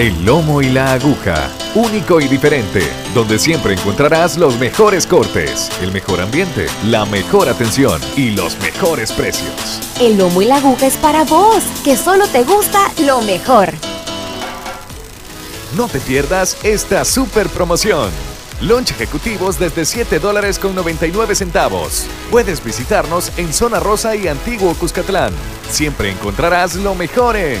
El lomo y la aguja, único y diferente, donde siempre encontrarás los mejores cortes, el mejor ambiente, la mejor atención y los mejores precios. El lomo y la aguja es para vos, que solo te gusta lo mejor. No te pierdas esta super promoción. Lunch ejecutivos desde 7 dólares con 99 centavos. Puedes visitarnos en Zona Rosa y Antiguo Cuscatlán. Siempre encontrarás lo mejor en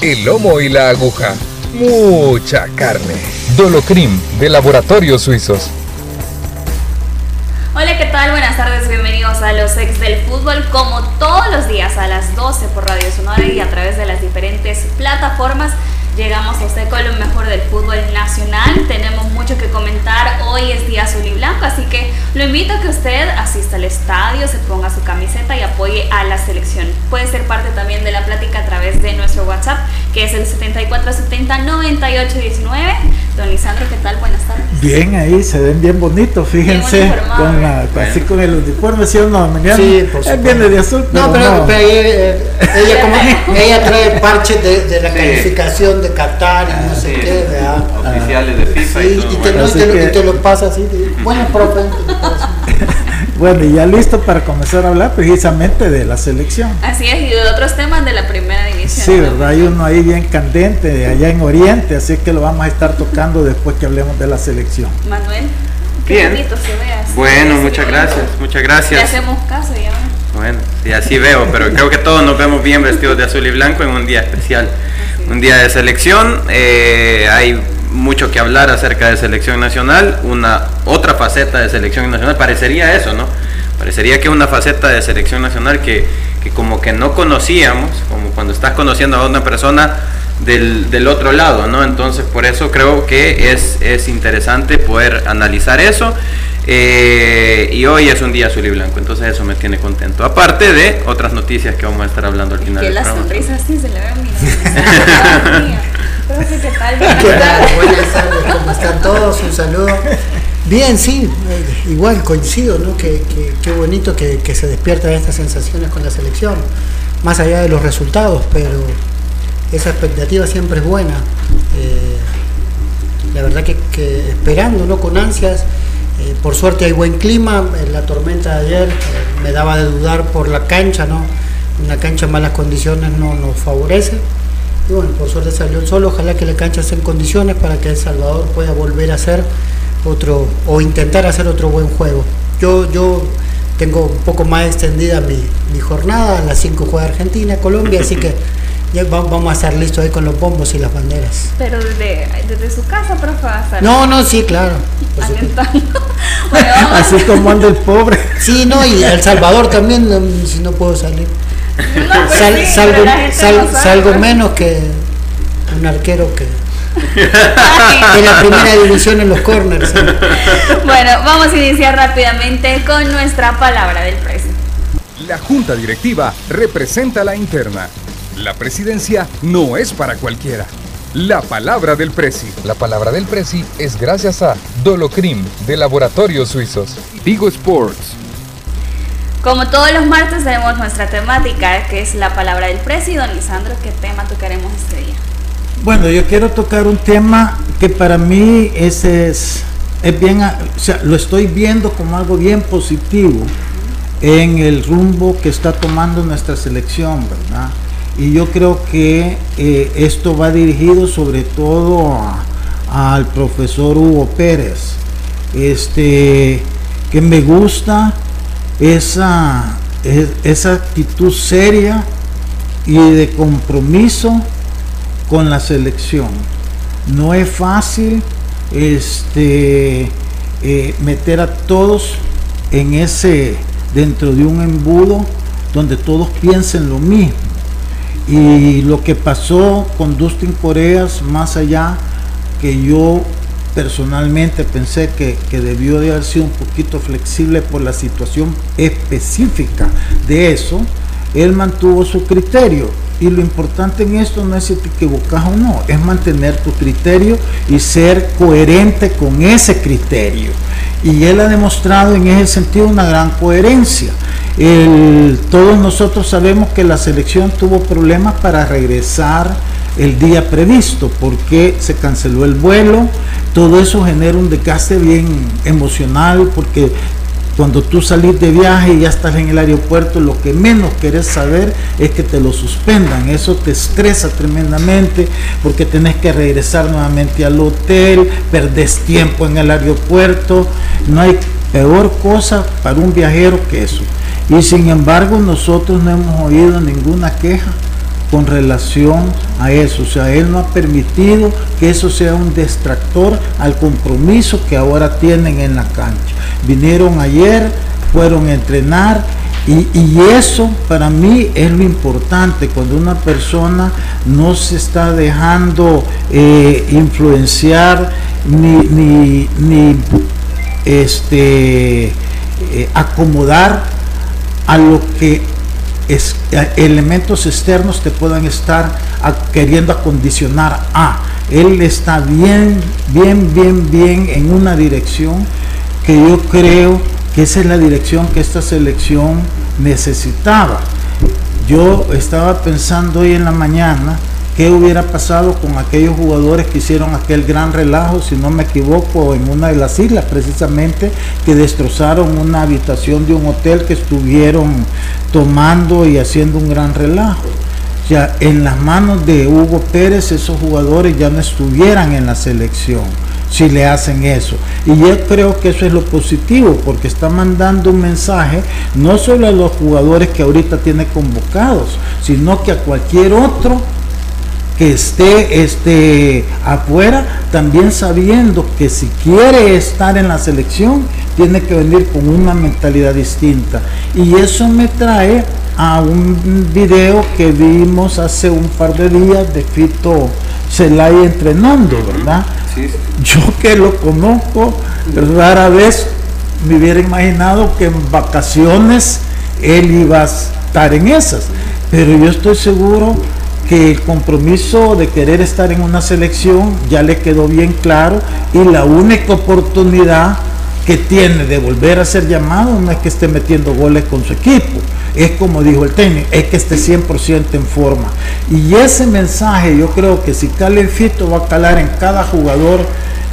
El lomo y la aguja. Mucha carne. Dolocrim de Laboratorios Suizos. Hola, ¿qué tal? Buenas tardes, bienvenidos a los ex del fútbol, como todos los días a las 12 por Radio Sonora y a través de las diferentes plataformas. Llegamos a usted con lo mejor del fútbol nacional. Tenemos mucho que comentar. Hoy es día azul y blanco, así que lo invito a que usted asista al estadio, se ponga su camiseta y apoye a la selección. Puede ser parte también de la plática a través de nuestro WhatsApp, que es el 7470-9819. Don Lisandro, ¿qué tal? Buenas tardes. Bien, ahí se ven bien bonitos, fíjense. Bien con la, Así con el uniforme, ¿sí o no? Mañana Sí, por él supuesto. viene de azul, pero No, pero, no. pero ella, ella, como, ella trae parches de, de la calificación de Qatar y no sé Sí, qué, ¿verdad? oficiales de FIFA Sí, y y todo. te, bueno. lo, Así y te lo- que- y te lo pasa así. de, bueno, profe. Bueno, y ya listo para comenzar a hablar precisamente de la selección. Así es, y de otros temas de la primera división. Sí. ¿verdad? Hay uno ahí bien candente, de allá en Oriente, así que lo vamos a estar tocando después que hablemos de la selección. Manuel, qué Bien. bonito se ve así. Bueno, muchas sí, gracias, muchas Le gracias. hacemos caso ya. Bueno, sí, así veo, pero creo que todos nos vemos bien vestidos de azul y blanco en un día especial, un día de selección. eh, hay mucho que hablar acerca de selección nacional, una otra faceta de selección nacional, parecería eso, ¿no? Parecería que una faceta de selección nacional que, que como que no conocíamos, como cuando estás conociendo a una persona del, del otro lado, ¿no? Entonces por eso creo que es, es interesante poder analizar eso. eh, y hoy es un día azul y blanco, entonces eso me tiene contento. Aparte de otras noticias que vamos a estar hablando al final Que del la programa. sonrisa sí se le. Profe, ¿qué tal? ¿Qué tal? Buenas tardes, ¿cómo están todos? Un saludo. Bien, sí, igual coincido, ¿no? Que, que- qué bonito que, que se despiertan estas sensaciones con la selección, más allá de los resultados, pero esa expectativa siempre es buena. Eh, la verdad que, que esperando, ¿no? Con ansias. Eh, por suerte hay buen clima, la tormenta de ayer eh, me daba de dudar por la cancha, ¿no? Una cancha en malas condiciones no nos favorece. Y bueno, por suerte salió el sol, ojalá que la cancha esté en condiciones para que El Salvador pueda volver a hacer otro, o intentar hacer otro buen juego. Yo, yo tengo un poco más extendida mi, mi jornada, a las 5 juega Argentina, Colombia, así que ya va- vamos a estar listos ahí con los bombos y las banderas. Pero desde, desde su casa, profe, va a estar No, no, sí, claro. Así como anda el pobre. Sí, no, y El Salvador también, si no puedo salir. No, pero Sal- sí, salgo, menos que un arquero que en la primera división en los corners. ¿eh? Bueno, vamos a iniciar rápidamente con nuestra palabra del precio. La junta directiva representa la interna. La presidencia no es para cualquiera. La palabra del Presi. La palabra del Presi es gracias a Dolocrim de Laboratorios Suizos. Vigo Sports. Como todos los martes tenemos nuestra temática, que es la palabra del precio. Y don Lisandro, ¿qué tema tocaremos este día? Bueno, yo quiero tocar un tema que para mí ese es, es bien, o sea, lo estoy viendo como algo bien positivo en el rumbo que está tomando nuestra selección, ¿verdad? Y yo creo que eh, esto va dirigido sobre todo al profesor Hugo Pérez, este, que me gusta esa, es- esa actitud seria y de compromiso con la selección. No es fácil este, eh, meter a todos en ese, dentro de un embudo donde todos piensen lo mismo. Y lo que pasó con Dustin Coreas, más allá que yo personalmente pensé que, que, debió de haber sido un poquito flexible por la situación específica de eso, él mantuvo su criterio. Y lo importante en esto no es si te equivocas o no, es mantener tu criterio y ser coherente con ese criterio. Y él ha demostrado en ese sentido una gran coherencia. Todos nosotros sabemos que la selección tuvo problemas para regresar el día previsto, porque se canceló el vuelo, todo eso genera un desgaste bien emocional, porque cuando tú salís de viaje y ya estás en el aeropuerto, lo que menos querés saber es que te lo suspendan. Eso te estresa tremendamente porque tenés que regresar nuevamente al hotel, perdés tiempo en el aeropuerto. No hay peor cosa para un viajero que eso. Y sin embargo nosotros no hemos oído ninguna queja con relación a eso. O sea, él no ha permitido que eso sea un distractor al compromiso que ahora tienen en la cancha. Vinieron ayer, fueron a entrenar y, eso para mí es lo importante, cuando una persona no se está dejando eh, influenciar ni, ni, este, eh, acomodar a lo que es, eh, elementos externos te puedan estar queriendo acondicionar a. Él está bien, bien, bien, bien en una dirección que yo creo que esa es la dirección que esta selección necesitaba. Yo estaba pensando hoy en la mañana qué hubiera pasado con aquellos jugadores que hicieron aquel gran relajo, si no me equivoco, en una de las islas precisamente, que destrozaron una habitación de un hotel que estuvieron tomando y haciendo un gran relajo. Ya en las manos de Hugo Pérez esos jugadores ya no estuvieran en la selección si le hacen eso. Y yo creo que eso es lo positivo, porque está mandando un mensaje no solo a los jugadores que ahorita tiene convocados, sino que a cualquier otro que esté este, afuera, también sabiendo que si quiere estar en la selección, tiene que venir con una mentalidad distinta. Y eso me trae a un video que vimos hace un par de días de Fito Celaya entrenando, ¿verdad? Yo que lo conozco, rara vez me hubiera imaginado que en vacaciones él iba a estar en esas. Pero yo estoy seguro que el compromiso de querer estar en una selección ya le quedó bien claro y la única oportunidad que tiene de volver a ser llamado no es que esté metiendo goles con su equipo, es como dijo el técnico, es que esté 100% en forma. Y ese mensaje yo creo que si cale Fito va a calar en cada jugador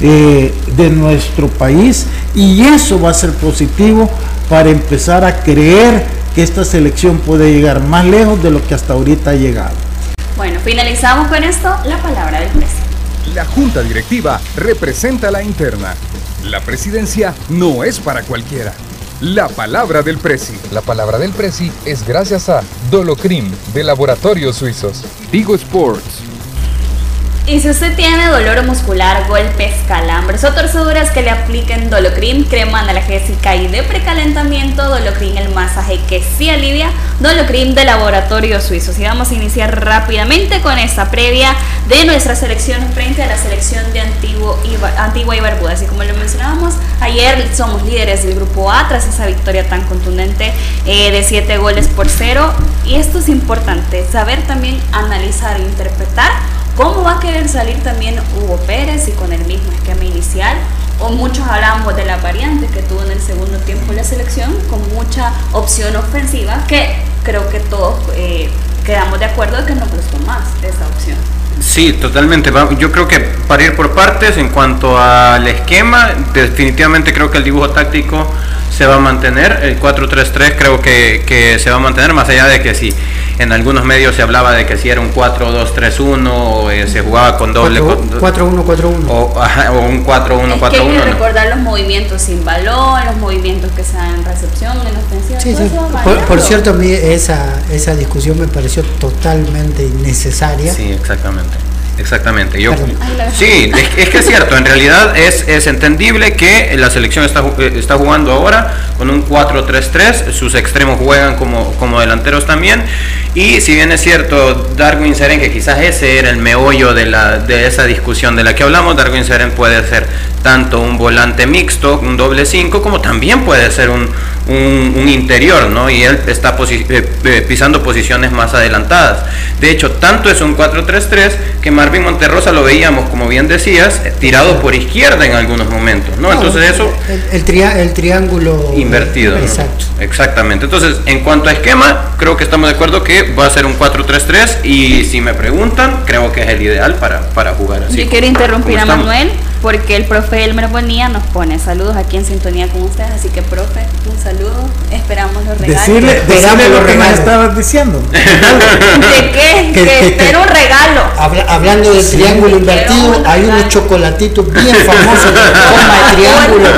eh, de nuestro país y eso va a ser positivo para empezar a creer que esta selección puede llegar más lejos de lo que hasta ahorita ha llegado. Bueno, finalizamos con esto, la palabra del presidente. La junta directiva representa la interna. La presidencia no es para cualquiera. La palabra del Presi. La palabra del Presi es gracias a Dolocrim de Laboratorios Suizos. Vigo Sports y si usted tiene dolor muscular, golpes, calambres o torceduras que le apliquen Dolocrim, crema analgésica y de precalentamiento, Dolocrim el masaje que sí alivia, Dolocrim de laboratorio suizo. Y vamos a iniciar rápidamente con esta previa de nuestra selección frente a la selección de Antiguo Antigua y Barbuda. Así como lo mencionábamos, ayer somos líderes del grupo A tras esa victoria tan contundente eh, de 7 goles por 0. Y esto es importante, saber también analizar e interpretar ¿Cómo va a querer salir también Hugo Pérez y con el mismo esquema inicial? O muchos hablamos de las variantes que tuvo en el segundo tiempo la selección, con mucha opción ofensiva, que creo que todos eh, quedamos de acuerdo de que no gustó más esa opción. Sí, totalmente. Yo creo que para ir por partes, en cuanto al esquema, definitivamente creo que el dibujo táctico se va a mantener. El 4-3-3 creo que, que, se va a mantener, más allá de que si en algunos medios se hablaba de que si era un 4-2-3-1 o eh, se jugaba con doble 4-1-4-1 o, o, un 4-1-4-1. Hay que recordar los movimientos sin balón, los movimientos que se dan en recepción, en ofensiva. Sí, sí. Por, cierto, a mí esa, esa discusión me pareció totalmente innecesaria. Sí, exactamente. Exactamente. Yo, sí, es, es que es cierto. En realidad es, es entendible que la selección está, eh, está jugando ahora con un 4-3-3. Sus extremos juegan como, como delanteros también. Y si bien es cierto, Darwin Seren, que quizás ese era el meollo de, la, de esa discusión de la que hablamos, Darwin Seren puede ser tanto un volante mixto, un doble 5, como también puede ser un, un, un interior, ¿no? Y él está posi- eh, eh, pisando posiciones más adelantadas. De hecho, tanto es un 4-3-3 que Marvin Monterrosa lo veíamos, como bien decías, eh, tirado por izquierda en algunos momentos, ¿no? Entonces eso El, el tria- el triángulo invertido. ¿no? Exacto. Exactamente. Entonces, en cuanto a esquema, creo que estamos de acuerdo que va a ser un 4-3-3 y si me preguntan, creo que es el ideal para, para jugar así. Yo quiero interrumpir a estamos. Porque el profe Elmer Bonilla nos pone saludos aquí en sintonía con ustedes, así que profe, un saludo, esperamos los regalos. Decirle, decirle los lo que estabas diciendo. ¿De qué? Que- Que, que- espero un regalo. Habla- hablando del triángulo quiero invertido, un hay unos chocolatitos bien famosos de forma de triángulo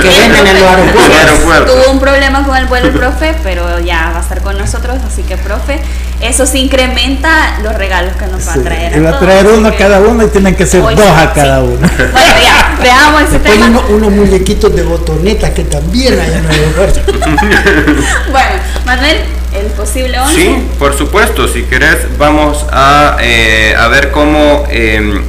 que venden en los aeropuertos. Aeropuerto. Tuvo un problema con el vuelo el profe, pero ya va a estar con nosotros, así que profe, eso sí incrementa los regalos que nos va Sí, a traer. iba a todos, traer uno a cada uno y tienen que ser dos a sí. cada uno. Bueno, ya, veamos ese Después tema. uno- unos muñequitos de botonetas que también hay en el aeropuerto. Bueno, Manuel, el posible 11. Sí, por supuesto. Si querés, vamos a, eh, a ver cómo, eh,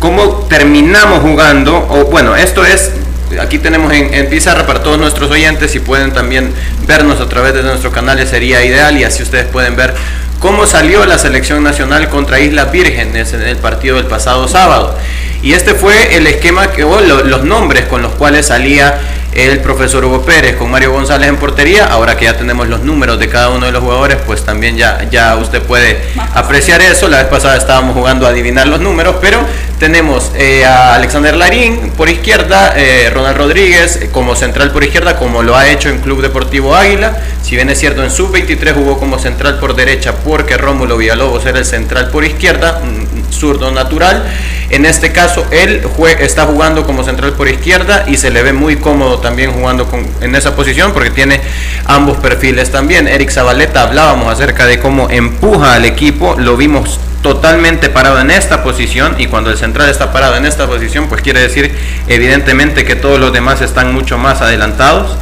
cómo terminamos jugando. O bueno, esto es. Aquí tenemos en, en pizarra para todos nuestros oyentes. Si pueden también vernos a través de nuestros canales, sería ideal. Y así ustedes pueden ver cómo salió la selección nacional contra Islas Vírgenes en el partido del pasado sábado. Y este fue el esquema que, o lo- los nombres con los cuales salía el profesor Hugo Pérez con Mario González en portería. Ahora que ya tenemos los números de cada uno de los jugadores, pues también ya, ya usted puede apreciar eso. La vez pasada estábamos jugando a adivinar los números, pero tenemos eh, a Alexander Larín por izquierda, eh, Ronald Rodríguez eh, como central por izquierda, como lo ha hecho en Club Deportivo Águila. Si bien es cierto, en sub-23 jugó como central por derecha porque Rómulo Villalobos era el central por izquierda, mm, zurdo natural. En este caso, él está jugando como central por izquierda y se le ve muy cómodo también jugando en esa posición porque tiene ambos perfiles también. Eric Zabaleta hablábamos acerca de cómo empuja al equipo, lo vimos totalmente parado en esta posición y cuando el central está parado en esta posición, pues quiere decir evidentemente que todos los demás están mucho más adelantados.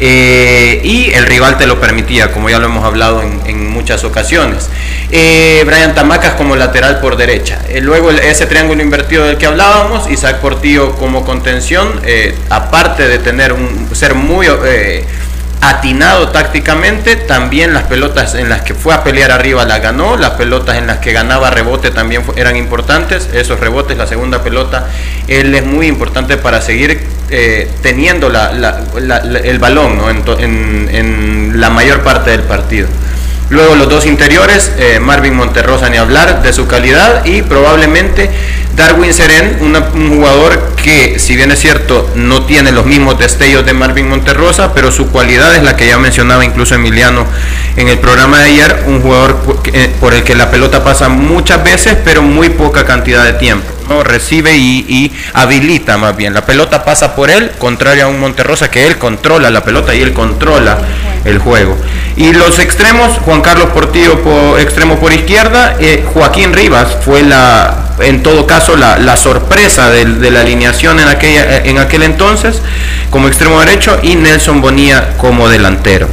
Eh, y el rival te lo permitía, como ya lo hemos hablado en, muchas ocasiones. Eh, Brian Tamacas como lateral por derecha. Eh, luego ese triángulo invertido del que hablábamos, Isaac Portillo como contención, eh, aparte de tener un, ser muy atinado tácticamente, también las pelotas en las que fue a pelear arriba las ganó, las pelotas en las que ganaba rebote también eran importantes, esos rebotes, la segunda pelota, él es muy importante para seguir eh, teniendo la- la- la- la- el balón ¿no? en la mayor parte del partido. Luego los dos interiores, eh, Marvin Monterrosa ni hablar de su calidad y probablemente Darwin Seren, un jugador que si bien es cierto no tiene los mismos destellos de Marvin Monterrosa, pero su cualidad es la que ya mencionaba incluso Emiliano en el programa de ayer, un jugador eh, por el que la pelota pasa muchas veces pero muy poca cantidad de tiempo. ¿no? Recibe y, y habilita más bien. La pelota pasa por él, contrario a un Monterrosa que él controla la pelota y él controla el juego. Y los extremos, Juan Carlos Portillo por extremo por izquierda, eh, Joaquín Rivas fue la, en todo caso, la, la sorpresa del- de, la alineación en, aquella, en aquel entonces como extremo derecho y Nelson Bonilla como delantero.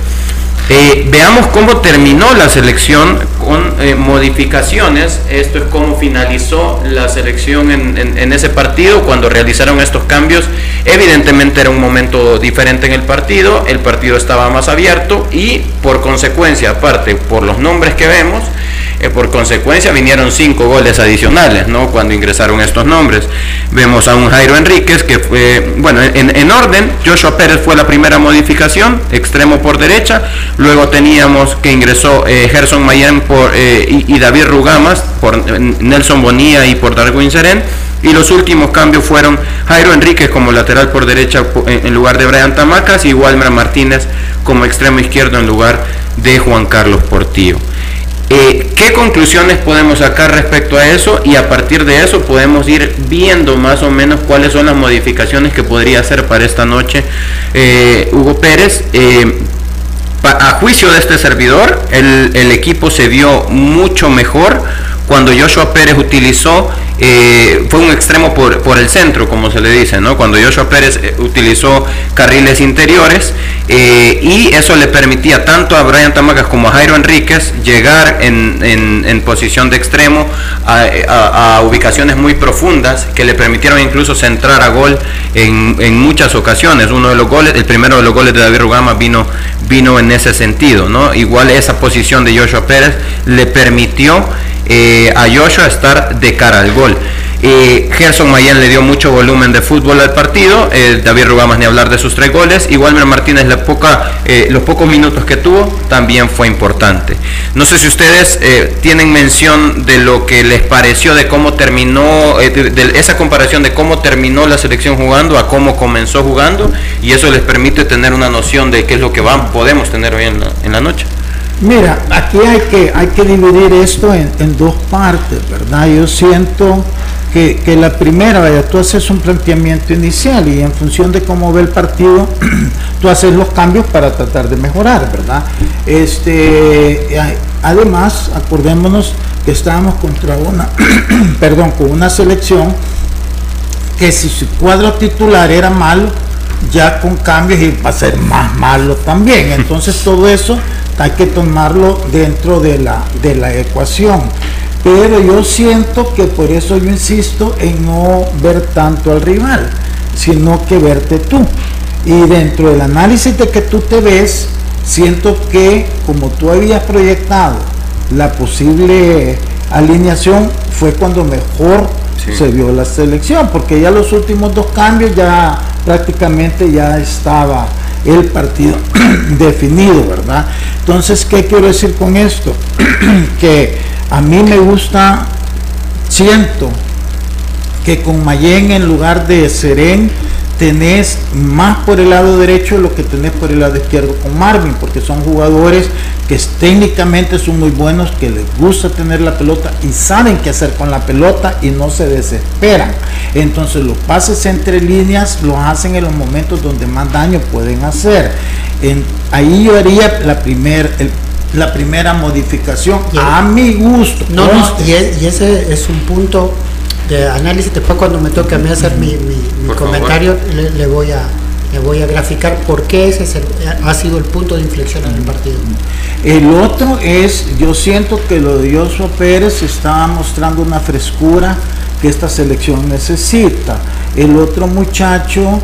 Eh, veamos cómo terminó la selección con eh, modificaciones. Esto es cómo finalizó la selección en, en- en ese partido cuando realizaron estos cambios. Evidentemente era un momento diferente en el partido. El partido estaba más abierto y por consecuencia, aparte por los nombres que vemos, por consecuencia vinieron cinco goles adicionales, ¿no? Cuando ingresaron estos nombres. Vemos a un Jairo Enríquez que fue, bueno, en, en orden, Joshua Pérez fue la primera modificación, extremo por derecha, luego teníamos que ingresó eh, Gerson Mayen por, eh, y, David Rugamas por eh, Nelson Bonilla y por Darwin Seren. Y los últimos cambios fueron Jairo Enríquez como lateral por derecha en lugar de Brian Tamacas y Walmer Martínez como extremo izquierdo en lugar de Juan Carlos Portillo. Eh, ¿Qué conclusiones podemos sacar respecto a eso? Y a partir de eso podemos ir viendo más o menos cuáles son las modificaciones que podría hacer para esta noche eh, Hugo Pérez. Eh, a juicio de este servidor, el, el equipo se vio mucho mejor cuando Joshua Pérez utilizó eh, fue un extremo por, por, el centro, como se le dice, ¿no? Cuando Joshua Pérez eh, utilizó carriles interiores eh, y eso le permitía tanto a Brian Tamacas como a Jairo Enríquez llegar en, en, posición de extremo a, ubicaciones muy profundas que le permitieron incluso centrar a gol en, en, muchas ocasiones. Uno de los goles, el primero de los goles de David Rugama vino, vino en ese sentido, ¿no? Igual esa posición de Joshua Pérez le permitió eh, a Joshua estar de cara al gol. Eh, Gerson Mayen le dio mucho volumen de fútbol al partido, eh, David Rugamas ni hablar de sus tres goles, y Walmer Martínez la poca, eh, los pocos minutos que tuvo también fue importante. No sé si ustedes tienen mención de lo que les pareció de cómo terminó, de, esa comparación de cómo terminó la selección jugando a cómo comenzó jugando, y eso les permite tener una noción de qué es lo que van, podemos tener hoy en la, en la noche. Mira, aquí hay que, hay que dividir esto en, dos partes, ¿verdad? Yo siento que, la primera, vaya, tú haces un planteamiento inicial y en función de cómo ve el partido, tú haces los cambios para tratar de mejorar, ¿verdad? Este, además, acordémonos que estábamos contra una, perdón, con una selección que si su cuadro titular era malo, ya con cambios iba a ser más malo también. Entonces todo eso hay que tomarlo dentro de la, de la ecuación. Pero yo siento que por eso yo insisto en no ver tanto al rival, sino que verte tú. Y dentro del análisis de que tú te ves, siento que como tú habías proyectado la posible alineación, fue cuando mejor se vio la selección, porque ya los últimos dos cambios ya prácticamente ya estaba el partido definido, ¿verdad? Entonces, ¿qué quiero decir con esto? que a mí me gusta, siento que con Mayen en lugar de Seren tenés más por el lado derecho de lo que tenés por el lado izquierdo con Marvin, porque son jugadores que técnicamente son muy buenos, que les gusta tener la pelota y saben qué hacer con la pelota y no se desesperan. Entonces los pases entre líneas los hacen en los momentos donde más daño pueden hacer. En, ahí yo haría la, primer, la primera modificación a mi gusto. No, no, y, y ese es un punto de análisis. Después cuando me toque a mí hacer mi, comentario, le, voy a, le voy a graficar por qué ese ha sido el punto de inflexión en el partido. El otro es, yo siento que lo de Joshua Pérez está mostrando una frescura que esta selección necesita. El otro muchacho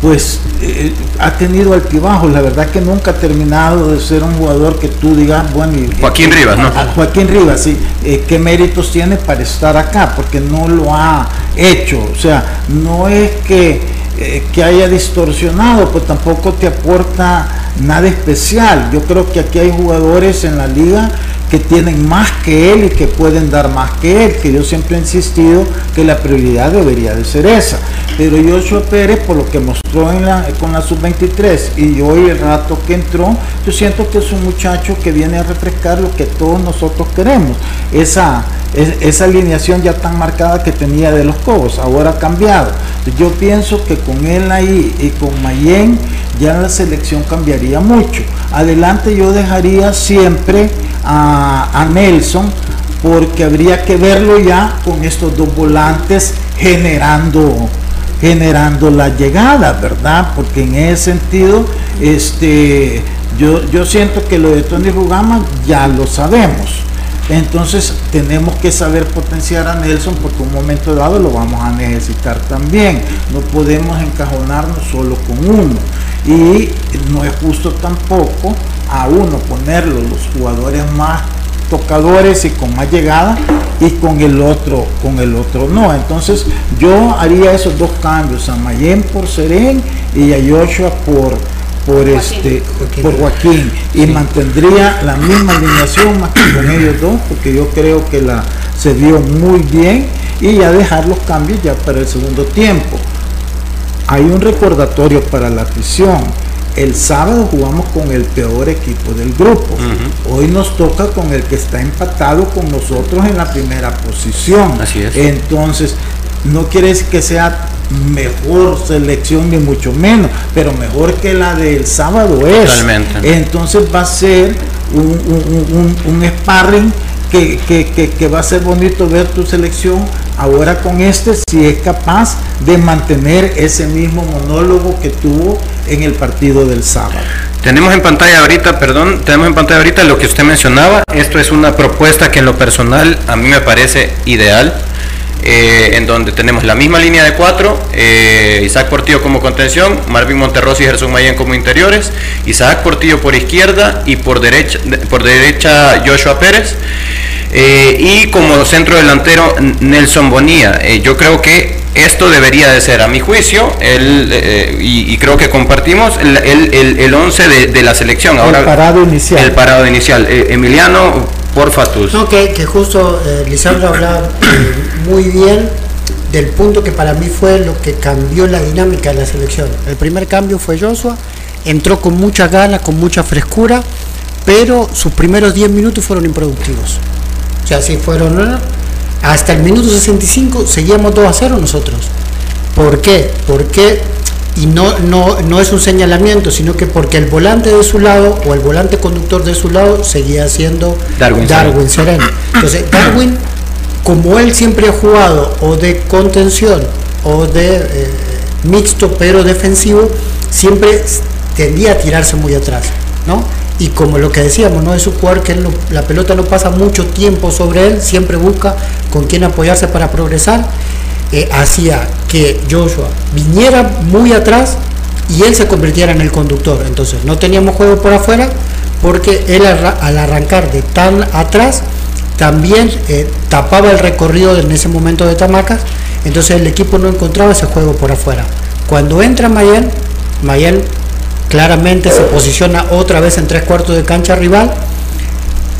pues eh, ha tenido altibajos, la verdad que nunca ha terminado de ser un jugador que tú digas, bueno, Joaquín Rivas, ¿no? Joaquín Rivas, sí, eh, qué méritos tiene para estar acá, porque no lo ha hecho, o sea, no es que, eh, que haya distorsionado, pues tampoco te aporta nada especial, yo creo que aquí hay jugadores en la liga que tienen más que él y que pueden dar más que él, que yo siempre he insistido que la prioridad debería de ser esa. Pero Joshua Pérez, por lo que mostró con la sub-23 y hoy el rato que entró, yo siento que es un muchacho que viene a refrescar lo que todos nosotros queremos. Esa, esa alineación ya tan marcada que tenía de los Cobos, ahora ha cambiado. Yo pienso que con él ahí y con Mayen ya la selección cambiaría mucho. Adelante yo dejaría siempre a, Nelson porque habría que verlo ya con estos dos volantes generando generando la llegada, ¿verdad? Porque en ese sentido, este, yo, yo siento que lo de Tony Rugama ya lo sabemos. Entonces tenemos que saber potenciar a Nelson porque un momento dado lo vamos a necesitar también. No podemos encajonarnos solo con uno. Y no es justo tampoco a uno ponerlo los jugadores más tocadores y con más llegada y con el otro con el otro no. Entonces yo haría esos dos cambios a Mayen por Seren y a Joshua por por este por Joaquín. Y mantendría la misma alineación más que con ellos dos porque yo creo que la se vio muy bien y ya dejar los cambios ya para el segundo tiempo hay un recordatorio para la afición el sábado jugamos con el peor equipo del grupo. Hoy nos toca con el que está empatado con nosotros en la primera posición. Así es. Entonces, no quiere decir que sea mejor selección ni mucho menos, pero mejor que la del sábado es. Totalmente. Entonces va a ser un, un, sparring que, que, que, va a ser bonito ver tu selección ahora con este si es capaz de mantener ese mismo monólogo que tuvo en el partido del sábado. Tenemos en pantalla ahorita, perdón, tenemos en pantalla ahorita lo que usted mencionaba. Esto es una propuesta que en lo personal a mí me parece ideal. Eh, en donde tenemos la misma línea de cuatro, eh, Isaac Portillo como contención, Marvin Monterroso y Gerson Mayen como interiores, Isaac Portillo por izquierda y por derecha, por derecha Joshua Pérez. Eh, y como centro delantero Nelson Bonilla. yo creo que esto debería de ser, a mi juicio, el, y, creo que compartimos el, el, el 11 de, la selección. Ahora, el parado inicial. El parado inicial. Emiliano, Porfa, No, que, que justo eh, Lisandro hablaba eh, muy bien del punto que para mí fue lo que cambió la dinámica de la selección. El primer cambio fue Joshua, entró con mucha gana, con mucha frescura, pero sus primeros 10 minutos fueron improductivos. O sea, si fueron hasta el minuto 65 seguíamos 2 a 0 nosotros. ¿Por qué? Porque y no, no, no es un señalamiento, sino que porque el volante de su lado o el volante conductor de su lado seguía siendo Darwin, Darwin Sereno. Entonces, Darwin, como él siempre ha jugado o de contención o de eh, mixto pero defensivo, siempre tendía a tirarse muy atrás, ¿no? Y como lo que decíamos, no es un jugador que la pelota no pasa mucho tiempo sobre él, siempre busca con quién apoyarse para progresar eh, hacía que Joshua viniera muy atrás y él se convirtiera en el conductor. Entonces no teníamos juego por afuera porque él al arrancar de tan atrás también eh, tapaba el recorrido en ese momento de Tamacas, entonces el equipo no encontraba ese juego por afuera. Cuando entra Mayen, Mayen claramente se posiciona otra vez en tres cuartos de cancha rival,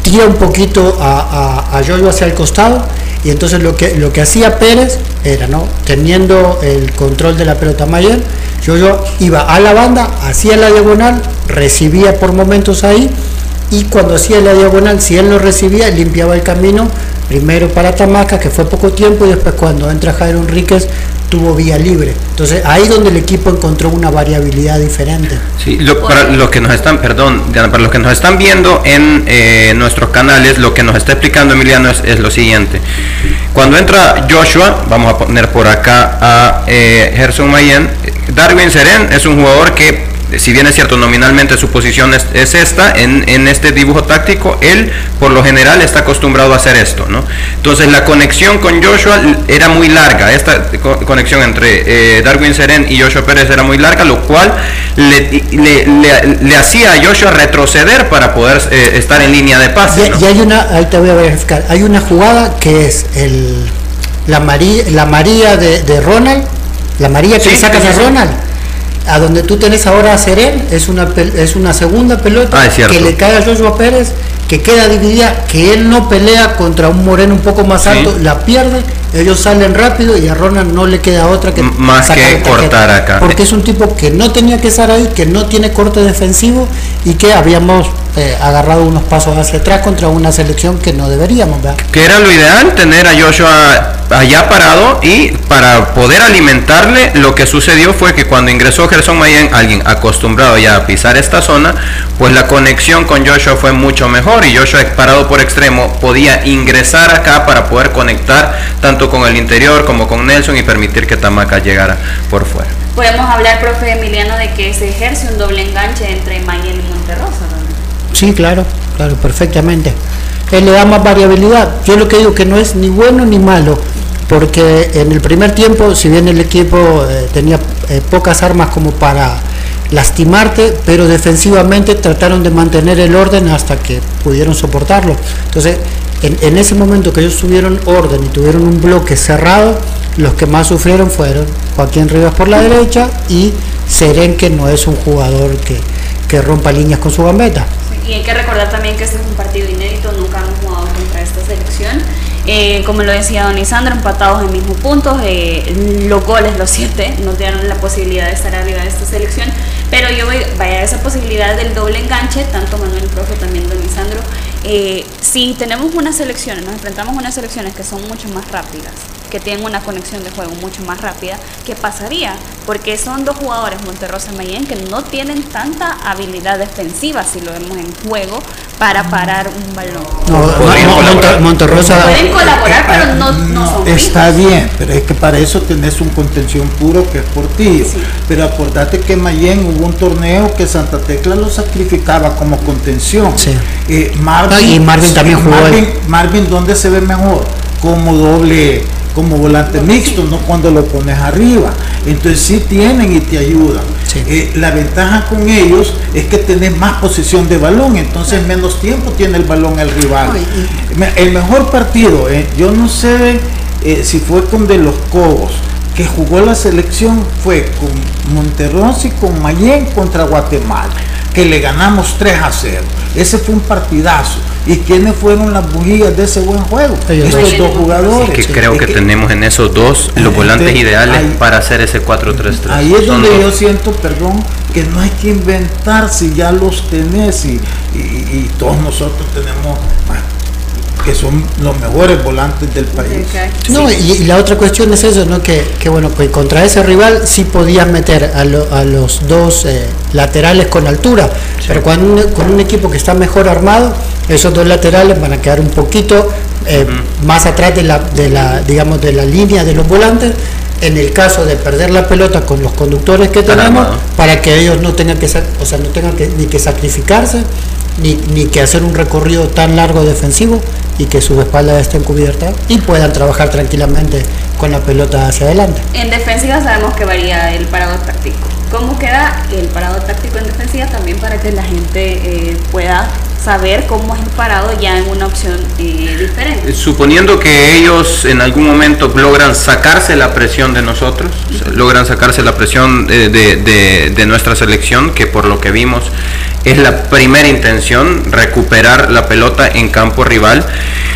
tira un poquito a, a, Jojo hacia el costado y entonces lo que, lo que hacía Pérez era, ¿no? Teniendo el control de la pelota mayor, yo, yo iba a la banda, hacía la diagonal, recibía por momentos ahí, y cuando hacía la diagonal, si él no recibía, limpiaba el camino, primero para Tamaca, que fue poco tiempo, y después cuando entra Jairo Enríquez, tuvo vía libre. Entonces ahí donde el equipo encontró una variabilidad diferente. Sí, para los que nos están, perdón, para los que nos están viendo en eh, nuestros canales, lo que nos está explicando Emiliano es, lo siguiente. Cuando entra Joshua, vamos a poner por acá a eh, Gerson Mayen, Darwin Seren es un jugador que si bien es cierto, nominalmente su posición es, esta, en, este dibujo táctico, él por lo general está acostumbrado a hacer esto, ¿no? Entonces la conexión con Joshua era muy larga, esta conexión entre eh, Darwin Seren y Joshua Pérez era muy larga, lo cual le, hacía a Joshua retroceder para poder eh, estar en línea de pase. Y, hay una, ahí te voy a verificar, hay una jugada que es el, la María, la María de, Ronald, la María que le sacas a Ronald a donde tú tenés ahora a Seren, es una, es una segunda pelota ah, que le cae a Joshua Pérez, que queda dividida, que él no pelea contra un Moreno un poco más alto, la pierde, ellos salen rápido y a Ronald no le queda otra que más que cortar acá. Porque es un tipo que no tenía que estar ahí, que no tiene corte defensivo y que habíamos eh, agarrado unos pasos hacia atrás contra una selección que no deberíamos, ¿verdad? Que era lo ideal tener a Joshua allá parado y para poder alimentarle lo que sucedió fue que cuando ingresó Gerson Mayen, alguien acostumbrado ya a pisar esta zona, pues la conexión con Joshua fue mucho mejor y Joshua parado por extremo podía ingresar acá para poder conectar tanto con el interior como con Nelson y permitir que Tamaca llegara por fuera. Podemos hablar, profe Emiliano, de que se ejerce un doble enganche entre Mayen y Monterrosa, Sí, claro, claro, perfectamente. Él le da más variabilidad. Yo lo que digo que no es ni bueno ni malo, porque en el primer tiempo, si bien el equipo eh, tenía eh, pocas armas como para lastimarte, pero defensivamente trataron de mantener el orden hasta que pudieron soportarlo. Entonces, en, ese momento que ellos tuvieron orden y tuvieron un bloque cerrado, los que más sufrieron fueron Joaquín Rivas por la derecha y Seren, que no es un jugador que, que rompa líneas con su gambeta. Y hay que recordar también que este es un partido inédito, nunca hemos jugado contra esta selección. Eh, como lo decía Don Isandro, empatados en mismo punto, eh, los goles, los siete, nos dieron la posibilidad de estar arriba de esta selección, pero yo voy, vaya esa posibilidad del doble enganche, tanto Manuel Profe también Don Isandro, eh, si tenemos unas selecciones, nos enfrentamos a unas selecciones que son mucho más rápidas, que tienen una conexión de juego mucho más rápida, ¿qué pasaría? Porque son dos jugadores, Monterrosa y Mayen, que no tienen tanta habilidad defensiva, si lo vemos en juego, para parar un balón. No, no, Monterrosa. Pueden colaborar, pero no, no son Está bien, pero es que para eso tenés un contención puro que es Portillo. Pero acordate que Mayen hubo un torneo que Santa Tecla lo sacrificaba como contención. Sí. Eh, Marvin, y Marvin también jugó Marvin, Marvin, ¿dónde se ve mejor? Como doble como volante mixto, no cuando lo pones arriba. Entonces sí tienen y te ayudan. Eh, la ventaja con ellos es que tenés más posición de balón, entonces menos tiempo tiene el balón el rival. El mejor partido, eh, yo no sé eh, si fue con de los Cobos, que jugó la selección fue con Monterrosi y con Mayén contra Guatemala, que le ganamos 3 a 0. Ese fue un partidazo. ¿Y quiénes fueron las bujías de ese buen juego? Estos dos jugadores. que creo que, tenemos en esos dos los volantes ideales para hacer ese 4-3-3. Ahí es donde yo siento, perdón, que no hay que inventar si ya los tenés y, y todos nosotros tenemos que son los mejores volantes del país. No, y, la otra cuestión es eso, ¿no? Que, bueno, pues contra ese rival sí podías meter a, los dos eh, laterales con altura, pero cuando con un equipo que está mejor armado, esos dos laterales van a quedar un poquito eh, más atrás de la, de la, digamos, de la línea de los volantes en el caso de perder la pelota con los conductores que tenemos, para que ellos no tengan que, o sea, no tengan que, ni que sacrificarse, ni, ni que hacer un recorrido tan largo defensivo, y que sus espaldas estén cubiertas y puedan trabajar tranquilamente con la pelota hacia adelante. En defensiva sabemos que varía el parado táctico. ¿Cómo queda el parado táctico en defensiva también para que la gente eh, pueda saber cómo es el parado ya en una opción eh, diferente? Suponiendo que ellos en algún momento logran sacarse la presión de nosotros, logran sacarse la presión de, de, de nuestra selección, que por lo que vimos es la primera intención, recuperar la pelota en campo rival.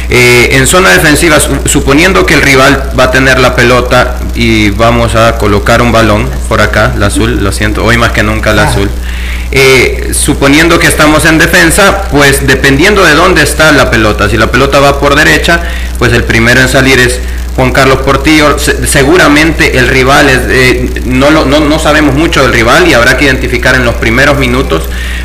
Eh, en zona defensiva, suponiendo que el rival va a tener la pelota y vamos a colocar un balón por acá, la azul, lo siento, hoy más que nunca la azul. Eh, suponiendo que estamos en defensa, pues dependiendo de dónde está la pelota, si la pelota va por derecha, pues el primero en salir es Juan Carlos Portillo, seguramente el rival es, eh, no, no, no, sabemos mucho del rival y habrá que identificar en los primeros minutos,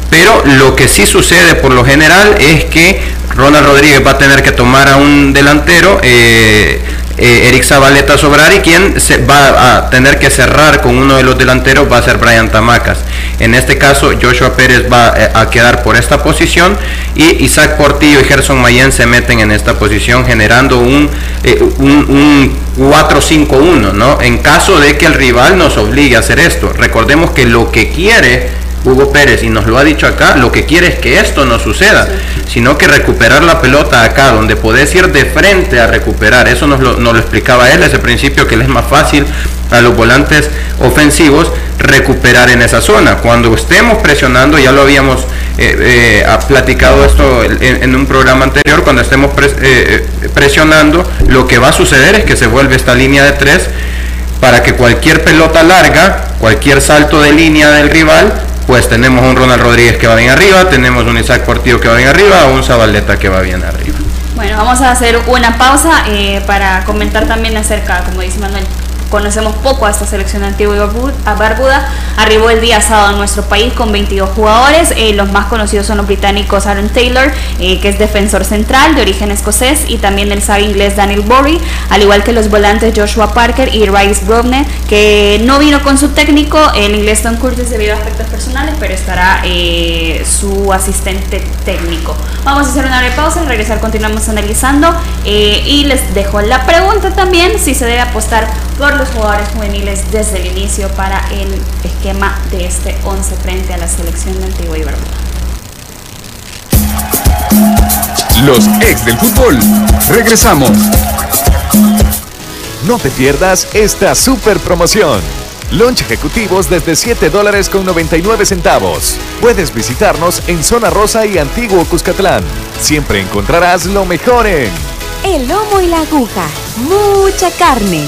pero lo que sí sucede por lo general es que Ronald Rodríguez va a tener que tomar a un delantero, eh, eh, Eric Zabaleta Sobrari, quien se va a tener que cerrar con uno de los delanteros va a ser Brian Tamacas. En este caso, Joshua Pérez va eh, a quedar por esta posición y Isaac Portillo y Gerson Mayen se meten en esta posición generando un, eh, un 4-5-1, ¿no? En caso de que el rival nos obligue a hacer esto. Recordemos que lo que quiere Hugo Pérez, y nos lo ha dicho acá, lo que quiere es que esto no suceda, sino que recuperar la pelota acá, donde podés ir de frente a recuperar. Eso nos lo, nos lo explicaba él, ese principio que le es más fácil a los volantes ofensivos recuperar en esa zona. Cuando estemos presionando, ya lo habíamos eh, eh, platicado esto en, un programa anterior, cuando estemos eh, presionando, lo que va a suceder es que se vuelve esta línea de tres para que cualquier pelota larga, cualquier salto de línea del rival, pues tenemos un Ronald Rodríguez que va bien arriba, tenemos un Isaac Portillo que va bien arriba, un Zabaleta que va bien arriba. Bueno, vamos a hacer una pausa eh, para comentar también acerca, como dice Manuel, conocemos poco a esta selección antigua y barbuda. Arribó el día sábado en nuestro país con 22 jugadores. Eh, los más conocidos son los británicos Aaron Taylor, eh, que es defensor central de origen escocés, y también el sabe inglés Daniel Borry, al igual que los volantes Joshua Parker y Rice Brovne, que no vino con su técnico, el inglés Tom Curtis debido a aspectos personales, pero estará eh, su asistente técnico. Vamos a hacer una breve pausa, al regresar continuamos analizando y les dejo la pregunta también si se debe apostar por los jugadores juveniles desde el inicio para el esquema de este 11 frente a la selección de Antigua y Barbuda. Los ex del fútbol. Regresamos. No te pierdas esta super promoción. Lunch ejecutivos desde 7 dólares con 99 centavos. Puedes visitarnos en Zona Rosa y Antiguo Cuscatlán. Siempre encontrarás lo mejor en... El lomo y la aguja. Mucha carne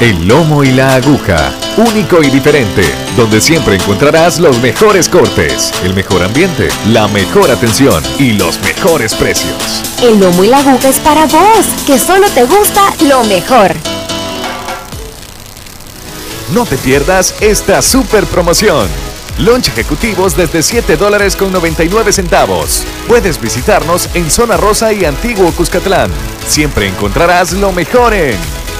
El lomo y la aguja, único y diferente, donde siempre encontrarás los mejores cortes, el mejor ambiente, la mejor atención y los mejores precios. El lomo y la aguja es para vos, que solo te gusta lo mejor. No te pierdas esta super promoción. Lunch ejecutivos desde 7 dólares con 99 centavos. Puedes visitarnos en Zona Rosa y Antiguo Cuscatlán. Siempre encontrarás lo mejor en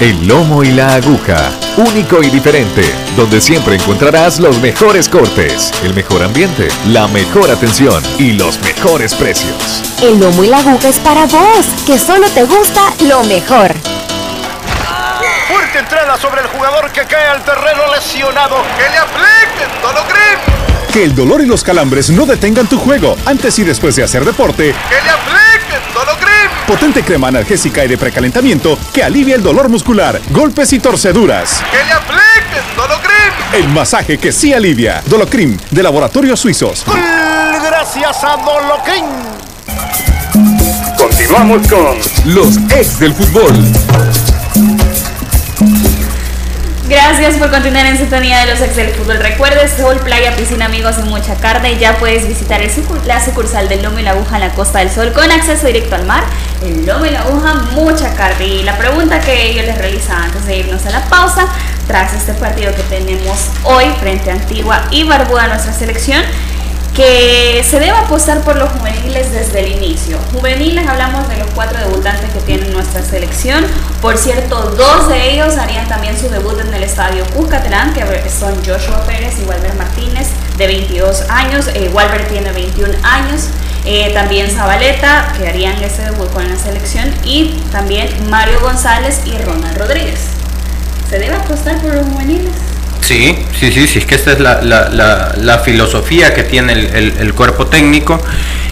El lomo y la aguja, único y diferente, donde siempre encontrarás los mejores cortes, el mejor ambiente, la mejor atención y los mejores precios. El lomo y la aguja es para vos, que solo te gusta lo mejor. Fuerte entrada sobre el jugador que cae al terreno lesionado. ¡Que le apliquen Dolocrim! Que el dolor y los calambres no detengan tu juego antes y después de hacer deporte. ¡Que le apliquen Dolocrim! Potente crema analgésica y de precalentamiento que alivia el dolor muscular, golpes y torceduras. ¡Que le apliquen Dolocrim! El masaje que sí alivia. Dolocrim, de Laboratorios Suizos. Gracias a Dolocrim. Continuamos con Los ex del fútbol. Gracias por continuar en sintonía de los ex del fútbol. Recuerdes, Sol, playa, piscina, amigos y mucha carne. Ya puedes visitar el sucur- la sucursal del Lomo y la Aguja en la Costa del Sol con acceso directo al mar. El Lomo y la Aguja, mucha carne. Y la pregunta que ellos les realizan antes de irnos a la pausa, tras este partido que tenemos hoy frente a Antigua y Barbuda, nuestra selección, que se debe apostar por los juveniles desde el inicio. Juveniles hablamos de los cuatro debutantes que tiene nuestra selección. Por cierto, dos de ellos harían también su debut en el estadio Cuscatlán, que son Joshua Pérez y Walter Martínez, de 22 años. Eh, tiene 21 años. Eh, también Zabaleta, que harían ese debut con la selección. Y también Mario González y Ronald Rodríguez. ¿Se debe apostar por los juveniles? Sí, sí, sí, sí, es que esta es la, la- la- filosofía que tiene el, el- cuerpo técnico.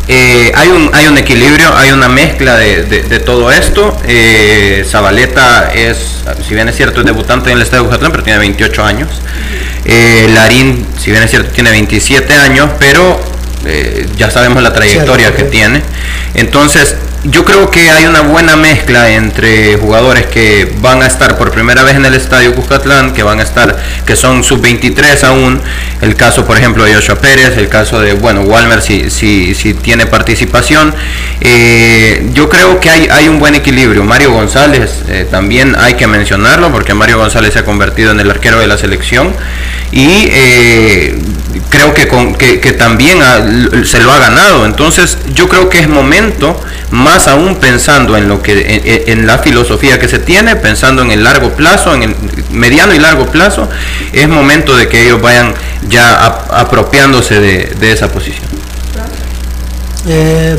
Eh, hay, un, hay un equilibrio, hay una mezcla de, de- todo esto. Eh, Zabaleta es, si bien es cierto, es debutante en el Estadio Jucatlán, pero tiene 28 años. Larín, si bien es cierto, tiene 27 años, pero eh, ya sabemos la trayectoria que tiene. Entonces, yo creo que hay una buena mezcla entre jugadores que van a estar por primera vez en el estadio Cuscatlán, que van a estar, que son sub-23 aún. El caso, por ejemplo, de Joshua Pérez, el caso de, bueno, Walmer si, si, si tiene participación. Eh, yo creo que hay, hay un buen equilibrio. Mario González eh, también hay que mencionarlo, porque Mario González se ha convertido en el arquero de la selección. Y eh, creo que, con, que, que también se lo ha ganado. Entonces yo creo que es momento, más aún pensando en lo que en, la filosofía que se tiene, pensando en el largo plazo, en el mediano y largo plazo, es momento de que ellos vayan ya ap- apropiándose de, de esa posición. Eh,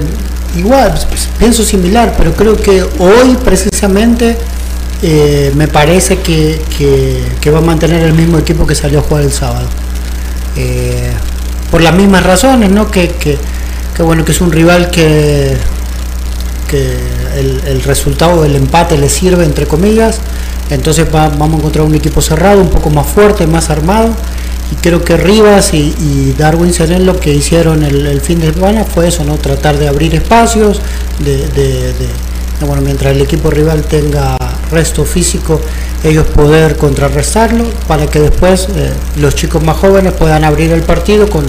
igual, pues, pienso similar, pero creo que hoy precisamente eh, me parece que, que- va a mantener el mismo equipo que salió a jugar el sábado. Eh, por las mismas razones, ¿no? Que- que bueno, que es un rival que, que el, resultado del empate le sirve, entre comillas. Entonces va- vamos a encontrar un equipo cerrado, un poco más fuerte, más armado. Y creo que Rivas y, Darwin Seren lo que hicieron el, fin de semana fue eso, ¿no? Tratar de abrir espacios, de, bueno, mientras el equipo rival tenga resto físico, ellos poder contrarrestarlo para que después eh, los chicos más jóvenes puedan abrir el partido con,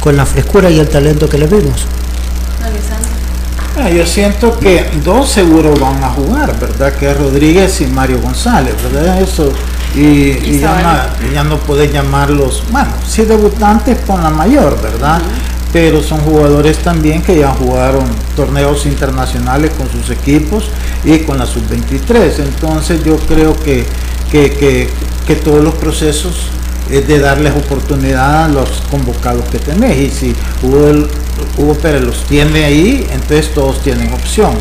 con la frescura y el talento que les vimos. Ah, yo siento que dos seguro van a jugar, ¿verdad? Que es Rodríguez y Mario González, ¿verdad? Eso. Y, y ya, na- ya no podés llamarlos, bueno, sí debutantes con la mayor, ¿verdad? Pero son jugadores también que ya jugaron torneos internacionales con sus equipos y con la sub-23. Entonces yo creo que, que, que- que todos los procesos eh, de darles oportunidad a los convocados que tenés. Y si Hugo, Hugo Pérez los tiene ahí, entonces todos tienen opción.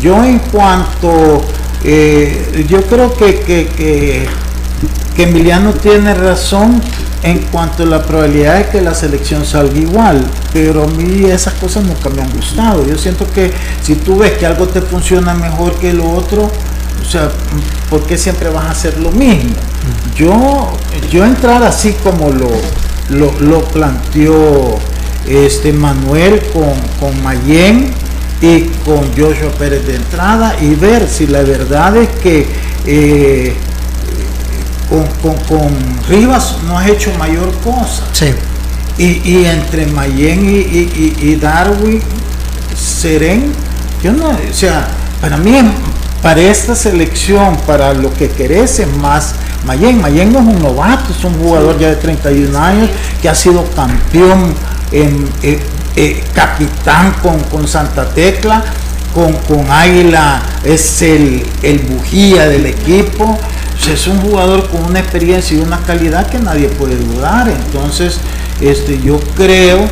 Yo en cuanto, eh, yo creo que, que, que, que Emiliano tiene razón en cuanto a la probabilidad de que la selección salga igual, pero a mí esas cosas nunca me han gustado. Yo siento que si tú ves que algo te funciona mejor que lo otro, o sea, ¿por qué siempre vas a hacer lo mismo? Yo, yo entrar así como lo, lo, lo planteó este Manuel con, con Mayen y con Joshua Pérez de entrada y ver si la verdad es que eh, con, con, con, Rivas no has hecho mayor cosa. Sí. Y, y entre Mayen y, y, y, Darwin, Seren, yo no, o sea, para mí, para esta selección, para lo que querés es más Mayen. Mayen no es un novato, es un jugador ya de 31 años que ha sido campeón, eh, eh, capitán con, con Santa Tecla, con, con Águila es el, el bujía del equipo es un jugador con una experiencia y una calidad que nadie puede dudar. Entonces, este, yo creo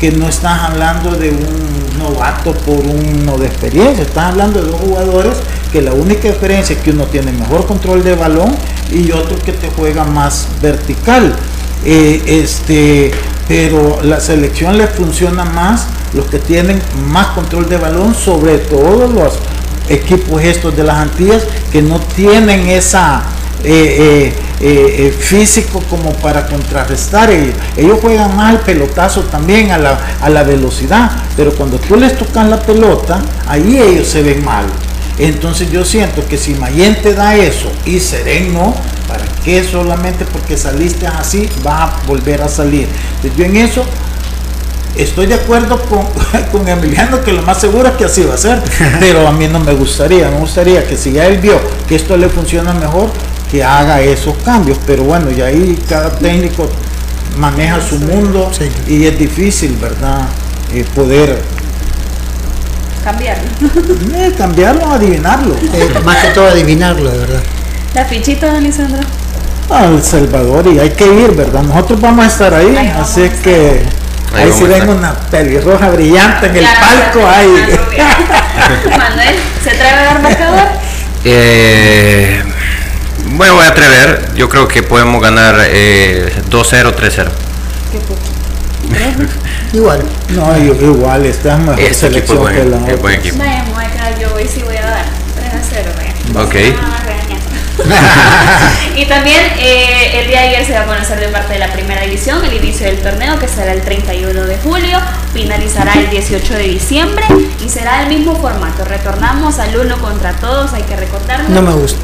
que no estás hablando de un novato por uno de experiencia, estás hablando de dos jugadores que la única diferencia es que uno tiene mejor control de balón y otro que te juega más vertical. Eh, este, pero la selección le funciona más los que tienen más control de balón, sobre todo los equipos estos de las Antillas que no tienen esa eh, eh, eh, físico como para contrarrestar ellos. Ellos juegan más el pelotazo también a la, a la velocidad, pero cuando tú les tocas la pelota, ahí ellos se ven mal. Entonces yo siento que si Mayen te da eso y Seren no, ¿para qué solamente porque saliste así vas a volver a salir? Entonces yo en eso estoy de acuerdo con, con, Emiliano que lo más seguro es que así va a ser, pero a mí no me gustaría, me gustaría que si ya él vio que esto le funciona mejor, que haga esos cambios, pero bueno, y ahí cada técnico maneja su mundo sí. y es difícil, ¿verdad? Eh, poder cambiarlo. Eh, cambiarlo, adivinarlo. Eh, más que todo adivinarlo, de verdad. La fichita, don Lisandro. Ah, El Salvador y hay que ir, ¿verdad? Nosotros vamos a estar ahí, ahí así que ahí, ahí si ven una pelirroja brillante en claro, el palco, ahí. Manuel, ¿se atreve a dar marcador? Eh, bueno, voy a atrever. Yo creo que podemos ganar eh, 2-0, 3-0. Igual. No, igual, está mejor este selección buen, que la es buen equipo. Vaya, yo hoy sí voy a dar 3 a 0, vaya. Ok. y también eh, el día de ayer se va a conocer de parte de la primera división el inicio del torneo que será el 31 de julio, finalizará el 18 de diciembre y será el mismo formato. Retornamos al uno contra todos, hay que recordarlo. No me gusta.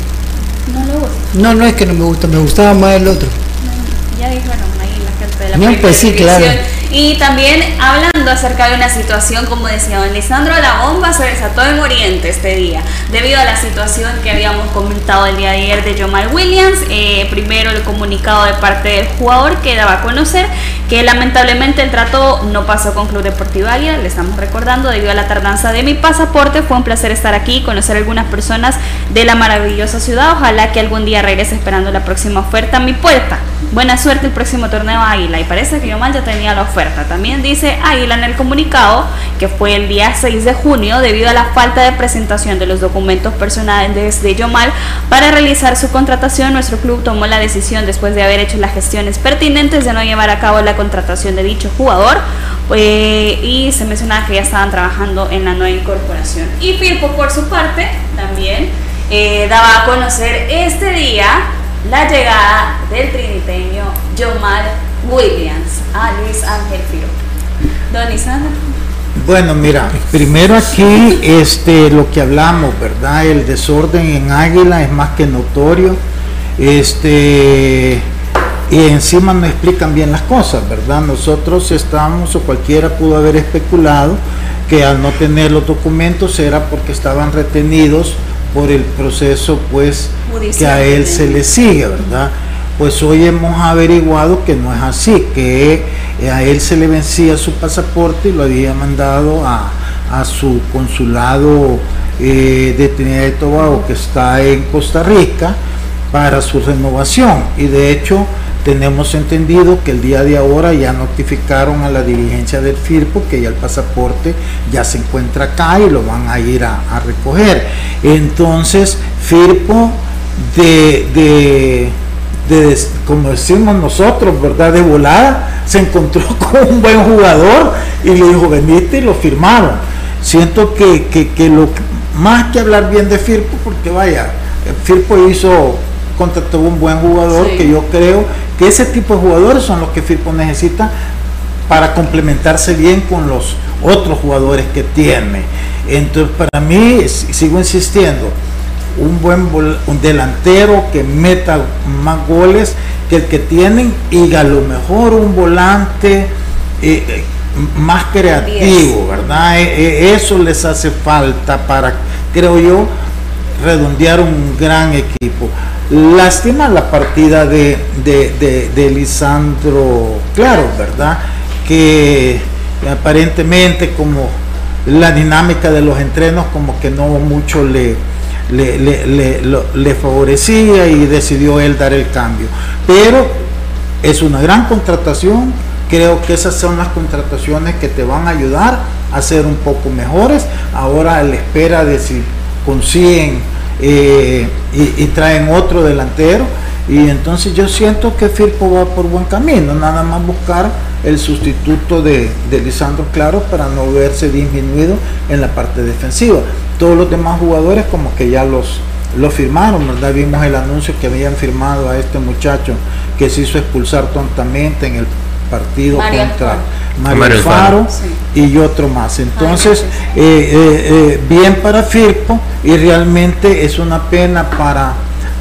No le gusta. No, no es que no me gusta, me gustaba más el otro. No, ya dijeron ahí la gente de la No, primera pues sí, división. claro. Y también hablando acerca de una situación, como decía don Lisandro, la bomba se desató en Oriente este día, debido a la situación que habíamos comentado el día de ayer de Jamal Williams. Eh, primero el comunicado de parte del jugador que daba a conocer que lamentablemente el trato no pasó con Club Deportivo Águila, le estamos recordando, debido a la tardanza de mi pasaporte. Fue un placer estar aquí y conocer algunas personas de la maravillosa ciudad. Ojalá que algún día regrese esperando la próxima oferta a mi puerta. Buena suerte el próximo torneo Águila. Y parece que Jamal ya tenía la oferta. También dice Águila en el comunicado que fue el día 6 de junio debido a la falta de presentación de los documentos personales de Yomal para realizar su contratación. Nuestro club tomó la decisión después de haber hecho las gestiones pertinentes de no llevar a cabo la contratación de dicho jugador eh, y se mencionaba que ya estaban trabajando en la nueva incorporación. Y Firpo por su parte también eh, daba a conocer este día la llegada del triniteño Yomal Williams a Luis Ángel Firo. Don Isandro. Bueno, mira, primero aquí este lo que hablamos, ¿verdad? El desorden en Águila es más que notorio. Este y encima no explican bien las cosas, ¿verdad? Nosotros estamos o cualquiera pudo haber especulado que al no tener los documentos era porque estaban retenidos por el proceso pues que a él se le sigue, ¿verdad? Pues hoy hemos averiguado que no es así, que a él se le vencía su pasaporte y lo había mandado a, a su consulado eh, de Trinidad y Tobago que está en Costa Rica para su renovación y de hecho tenemos entendido que el día de ahora ya notificaron a la dirigencia del FIRPO que ya el pasaporte ya se encuentra acá y lo van a ir a, a recoger. Entonces, FIRPO de, de, de, como decimos nosotros, ¿verdad? De volada, se encontró con un buen jugador y le dijo, venite y lo firmaron. Siento que, que, que lo más que hablar bien de Firpo, porque vaya, Firpo hizo, contrató un buen jugador Sí. que yo creo que ese tipo de jugadores son los que Firpo necesita para complementarse bien con los otros jugadores que tiene. Entonces, para mí, sigo insistiendo, un buen un delantero que meta más goles que el que tienen y a lo mejor un volante eh, eh, más creativo, ¿verdad? Eh, eh, eso les hace falta para, creo yo, redondear un gran equipo. Lástima la partida de, de, de- de Lisandro Claro, ¿verdad? Que aparentemente como la dinámica de los entrenos como que no mucho le, le, le- le- favorecía y decidió él dar el cambio. Pero es una gran contratación, creo que esas son las contrataciones que te van a ayudar a ser un poco mejores. Ahora a la espera de si consiguen eh, y, y traen otro delantero. Y entonces yo siento que Firpo va por buen camino, nada más buscar el sustituto de, de Lisandro Claro para no verse disminuido en la parte defensiva. Todos los demás jugadores como que ya los, lo firmaron, ¿verdad? Vimos el anuncio que habían firmado a este muchacho que se hizo expulsar tontamente en el partido Mario contra. Mario Alfaro. y otro más. Entonces, eh, eh, eh, bien para Firpo y realmente es una pena para,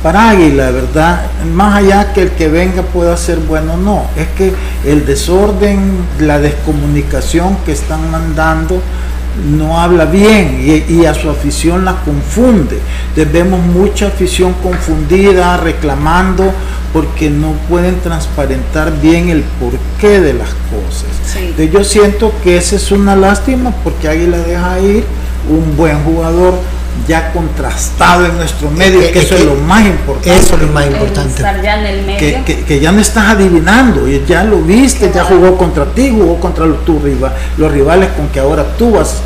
para Águila, ¿verdad? Más allá que el que venga pueda ser bueno, no. Es que el desorden, la descomunicación que están mandando no habla bien y, y a su afición la confunde. Entonces, vemos mucha afición confundida, reclamando porque no pueden transparentar bien el porqué de las cosas. Sí. Entonces, yo siento que esa es una lástima porque Águila deja ir un buen jugador ya contrastado en nuestro medio, Eh, que eh, eso es eh, lo más importante. Eso es lo más importante. Estar ya en el medio. Que, que- que ya no estás adivinando, y ya lo viste, ya jugó contra ti, jugó contra los, tu los rivales con que ahora tú vas,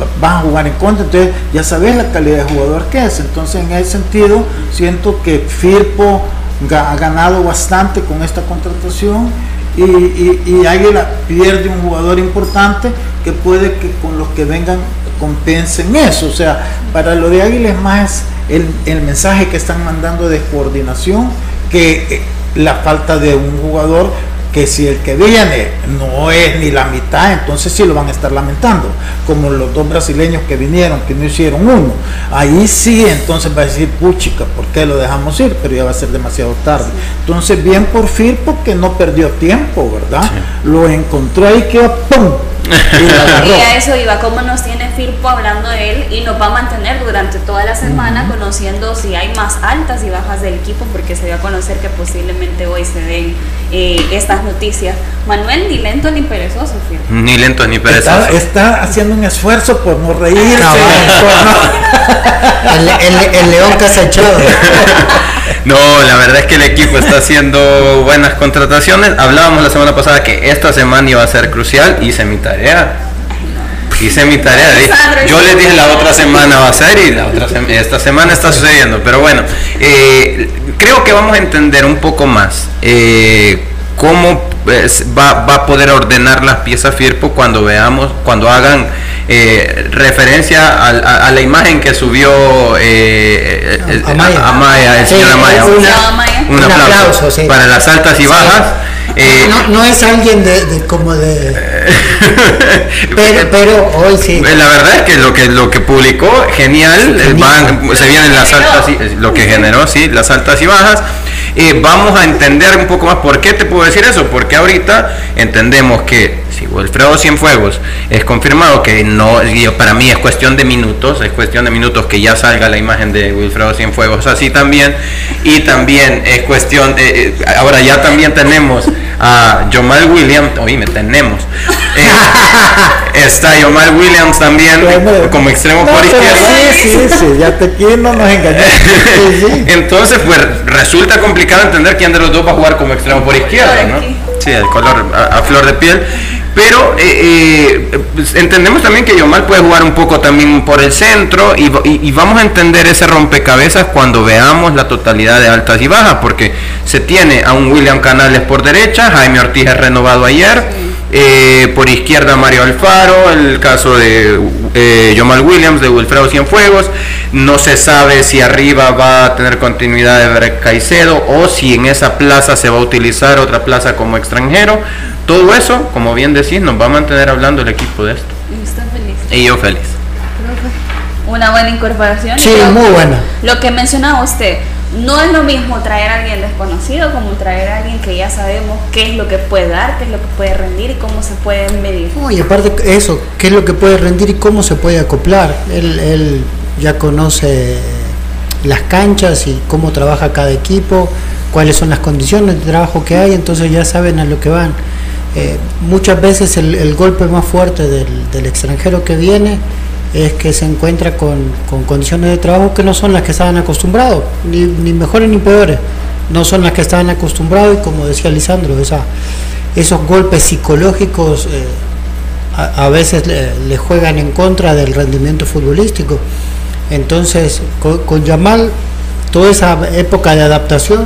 va- vas a jugar en contra, entonces ya sabes la calidad de jugador que es. Entonces en ese sentido siento que Firpo ha ganado bastante con esta contratación y, y, y Águila pierde un jugador importante que puede que con los que vengan compensen eso. O sea, para lo de Águila es más el, el mensaje que están mandando de coordinación que eh, la falta de un jugador que si el que viene no es ni la mitad, entonces sí lo van a estar lamentando, como los dos brasileños que vinieron, que no hicieron uno. Ahí sí, entonces va a decir, puchica, ¿por qué lo dejamos ir? Pero ya va a ser demasiado tarde. Entonces, bien por Firpo que no perdió tiempo, ¿verdad? Lo encontró ahí que ¡pum! Y a eso iba, cómo nos tiene Firpo hablando de él y nos va a mantener durante toda la semana conociendo si hay más altas y bajas del equipo, porque se dio a conocer que posiblemente hoy se den eh, estas noticias. Manuel, ni lento ni perezoso. Ni lento ni perezoso. Está, está haciendo un esfuerzo por no reírse. El, el- el león casachado. No, la verdad es que el equipo está haciendo buenas contrataciones. Hablábamos la semana pasada que esta semana iba a ser crucial. Hice mi tarea. Hice mi tarea. Yo les dije la otra semana va a ser y la otra esta semana está sucediendo. Pero bueno, eh, creo que vamos a entender un poco más eh, cómo pues, va, va a poder ordenar las piezas Firpo cuando veamos, cuando hagan eh, referencia al- a, a la imagen que subió eh, eh, A- Amaya. Amaya, el Sí, señor Amaya. una-. Un, Un aplauso, aplauso, sí. para las altas y Sí. bajas. Eh, No, no es alguien de, de como de. Pero, pero hoy sí. Eh, La verdad es que lo que lo que publicó genial, eh, van- se vienen las altas y lo que generó, sí, las altas y bajas. Eh, vamos a entender un poco más por qué te puedo decir eso, porque ahorita entendemos que si Wilfredo Cienfuegos es confirmado que no, para mí es cuestión de minutos, es cuestión de minutos que ya salga la imagen de Wilfredo Cienfuegos así también, y también es cuestión, eh, eh, ahora ya también tenemos a Jomal Williams, oíme, tenemos Eh, está Yomar Williams también como extremo por izquierda. Sí, sí, sí, ya te quiero, no nos engañamos. Entonces, pues resulta complicado entender quién de los dos va a jugar como extremo por izquierda, ¿no? Sí, el color a flor de piel. Pero eh, eh, pues, entendemos también que Yomal puede jugar un poco también por el centro y, vamos a entender ese rompecabezas cuando veamos la totalidad de altas y bajas, porque se tiene a un William Canales por derecha, Jaime Ortiz es renovado ayer, eh, por izquierda Mario Alfaro, el caso de eh, Yomal Williams, de Wilfredo Cienfuegos, no se sabe si arriba va a tener continuidad de Caicedo o si en esa plaza se va a utilizar otra plaza como extranjero todo eso, como bien decís, nos va a mantener hablando el equipo de esto. ¿Y usted feliz? Y yo feliz. Una buena incorporación. Sí, muy buena. Lo que mencionaba usted, no es lo mismo traer a alguien desconocido como traer a alguien que ya sabemos qué es lo que puede dar, qué es lo que puede rendir y cómo se puede medir. y aparte eso, qué es lo que puede rendir y cómo se puede acoplar. Él, él ya conoce las canchas y cómo trabaja cada equipo, cuáles son las condiciones de trabajo que hay, entonces ya saben a lo que van. Eh, muchas veces el, golpe más fuerte del, extranjero que viene es que se encuentra con, condiciones de trabajo que no son las que estaban acostumbrados, ni, mejores ni peores, no son las que estaban acostumbrados y como decía Lisandro, esos golpes psicológicos eh, a, veces le, juegan en contra del rendimiento futbolístico. Entonces, con, con Yamal, toda esa época de adaptación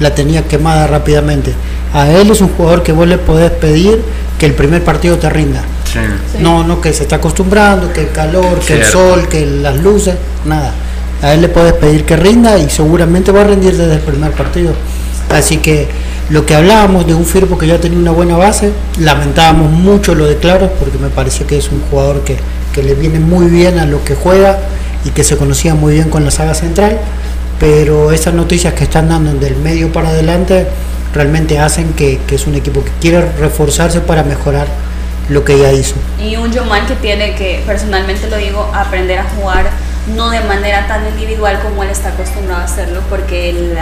la tenía quemada rápidamente a él es un jugador que vos le podés pedir que el primer partido te rinda. No, no que se está acostumbrando, que el calor, que el sol, que las luces, nada. A él le podés pedir que rinda y seguramente va a rendir desde el primer partido. Así que lo que hablábamos de un Firpo que ya tenía una buena base, lamentábamos mucho lo de Claros porque me pareció que es un jugador que, que le viene muy bien a lo que juega y que se conocía muy bien con la saga central, pero esas noticias que están dando del medio para adelante realmente hacen que, es un equipo que quiere reforzarse para mejorar lo que ya hizo. Y un Yomal que tiene que, personalmente lo digo, aprender a jugar no de manera tan individual como él está acostumbrado a hacerlo, porque el,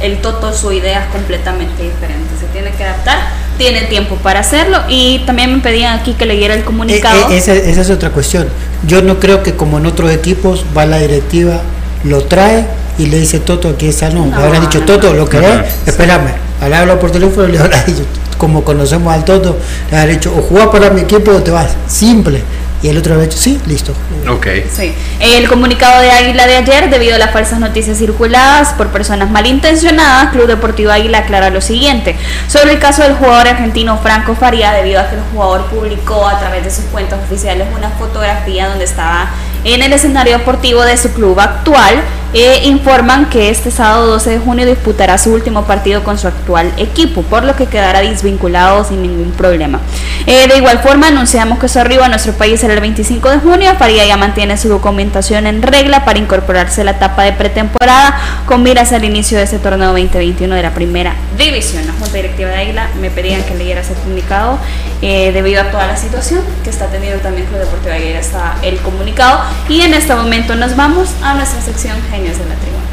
el Toto, su idea es completamente diferente, se tiene que adaptar, tiene tiempo para hacerlo y también me pedían aquí que leyera el comunicado. Eh, eh, esa, es otra cuestión. Yo no creo que como en otros equipos va la directiva, lo trae y le dice Toto, aquí está, no, no habrá dicho Toto, lo querés, espérame al hablar por teléfono le habrá dicho, como conocemos al Toto, le habrá dicho, o jugás para mi equipo o te vas, simple. Y el otro habrá dicho, sí, listo. Ok. Sí. El comunicado de Águila de ayer, debido a las falsas noticias circuladas por personas malintencionadas, Club Deportivo Águila aclara lo siguiente. Sobre el caso del jugador argentino Franco Faría, debido a que el jugador publicó a través de sus cuentas oficiales una fotografía donde estaba en el escenario deportivo de su club actual, eh, informan que este sábado 12 de junio disputará su último partido con su actual equipo, por lo que quedará desvinculado sin ningún problema. Eh, de igual forma, anunciamos que su arribo a nuestro país será el 25 de junio. Faría ya mantiene su documentación en regla para incorporarse a la etapa de pretemporada con miras al inicio de este torneo 2021 de la primera división. La Junta Directiva de Águila me pedían que leyera ese comunicado eh, debido a toda la situación que está teniendo también Club Deportivo Águila está el comunicado y en este momento nos vamos a nuestra sección De la Tribuna.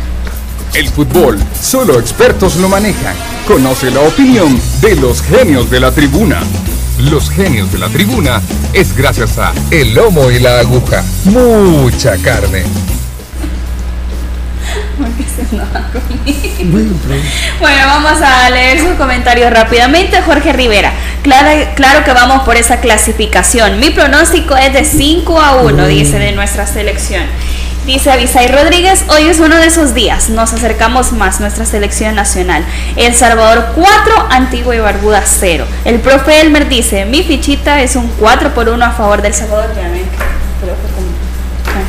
El fútbol, solo expertos lo manejan. Conoce la opinión de los genios de la tribuna. Los genios de la tribuna es gracias a El Lomo y la Aguja. Mucha carne. Bueno, vamos a leer sus comentarios rápidamente. Jorge Rivera, claro, claro que vamos por esa clasificación. Mi pronóstico es de 5 a 1, dice de nuestra selección. Dice Avisay Rodríguez, hoy es uno de esos días, nos acercamos más nuestra selección nacional. El Salvador 4, Antigua y Barbuda 0. El profe Elmer dice, mi fichita es un 4 por 1 a favor del Salvador.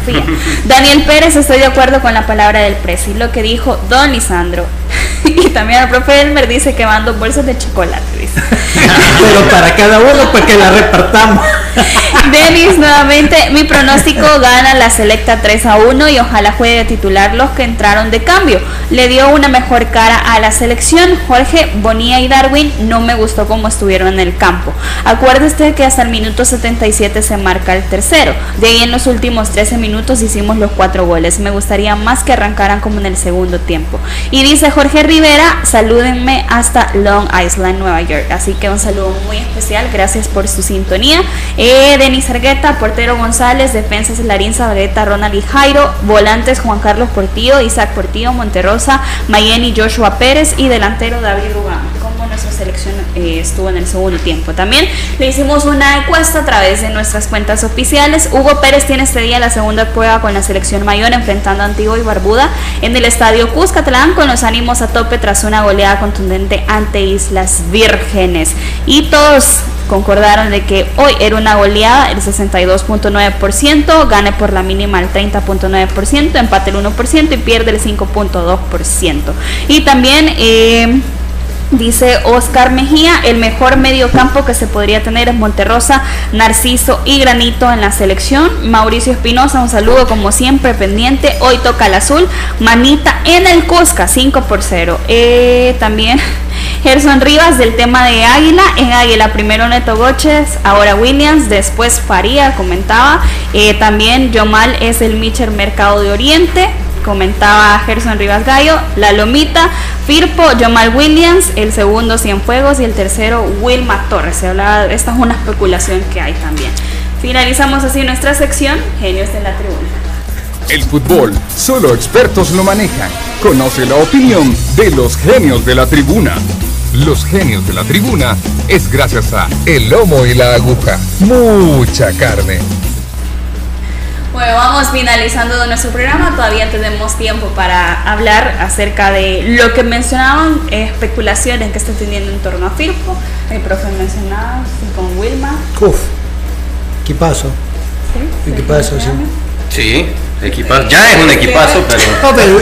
Daniel Pérez, estoy de acuerdo con la palabra del precio, lo que dijo Don Lisandro. y también el profe Elmer dice que van dos bolsas de chocolate, dice. Pero para cada uno, pues que la repartamos. Denis, nuevamente, mi pronóstico gana la selecta 3 a 1 y ojalá juegue a titular los que entraron de cambio. Le dio una mejor cara a la selección. Jorge, Bonilla y Darwin no me gustó cómo estuvieron en el campo. Acuérdese que hasta el minuto 77 se marca el tercero. De ahí en los últimos 13 minutos hicimos los cuatro goles. Me gustaría más que arrancaran como en el segundo tiempo. Y dice Jorge Rivera, salúdenme hasta Long Island, Nueva York. Así que un saludo muy especial, gracias por su sintonía. Eh, Denis Argueta, portero González, defensas Larín Zabaleta, Ronald y Jairo, volantes Juan Carlos Portillo, Isaac Portillo, Monterrosa, Mayeni Joshua Pérez y delantero David Rugán nuestra selección eh, estuvo en el segundo tiempo. También le hicimos una encuesta a través de nuestras cuentas oficiales. Hugo Pérez tiene este día la segunda prueba con la selección mayor enfrentando a Antigua y Barbuda en el estadio Cuscatlán con los ánimos a tope tras una goleada contundente ante Islas Vírgenes. Y todos concordaron de que hoy era una goleada el 62.9%, gane por la mínima el 30.9%, empate el 1% y pierde el 5.2%. Y también... Eh, Dice Oscar Mejía, el mejor medio campo que se podría tener es Monterrosa, Narciso y Granito en la selección. Mauricio Espinosa, un saludo como siempre pendiente. Hoy toca el azul. Manita en el Cusca, 5 por 0. Eh, también Gerson Rivas del tema de Águila. En Águila primero Neto Goches, ahora Williams, después Faría, comentaba. Eh, también Yomal es el Mitcher Mercado de Oriente comentaba Gerson Rivas Gallo, La Lomita, Firpo, Jamal Williams, el segundo Cienfuegos y el tercero Wilma Torres. Se hablaba, esta es una especulación que hay también. Finalizamos así nuestra sección, Genios de la Tribuna. El fútbol, solo expertos lo manejan. Conoce la opinión de los genios de la tribuna. Los genios de la tribuna es gracias a El Lomo y la Aguja. Mucha carne. Bueno, vamos finalizando nuestro programa. Todavía tenemos tiempo para hablar acerca de lo que mencionaban, especulaciones que está teniendo en torno a Firpo. El profe mencionaba con Wilma. Uf, equipazo. Sí, equipazo, sí. Sí, equipazo. Ya es un equipazo, pero. No, pero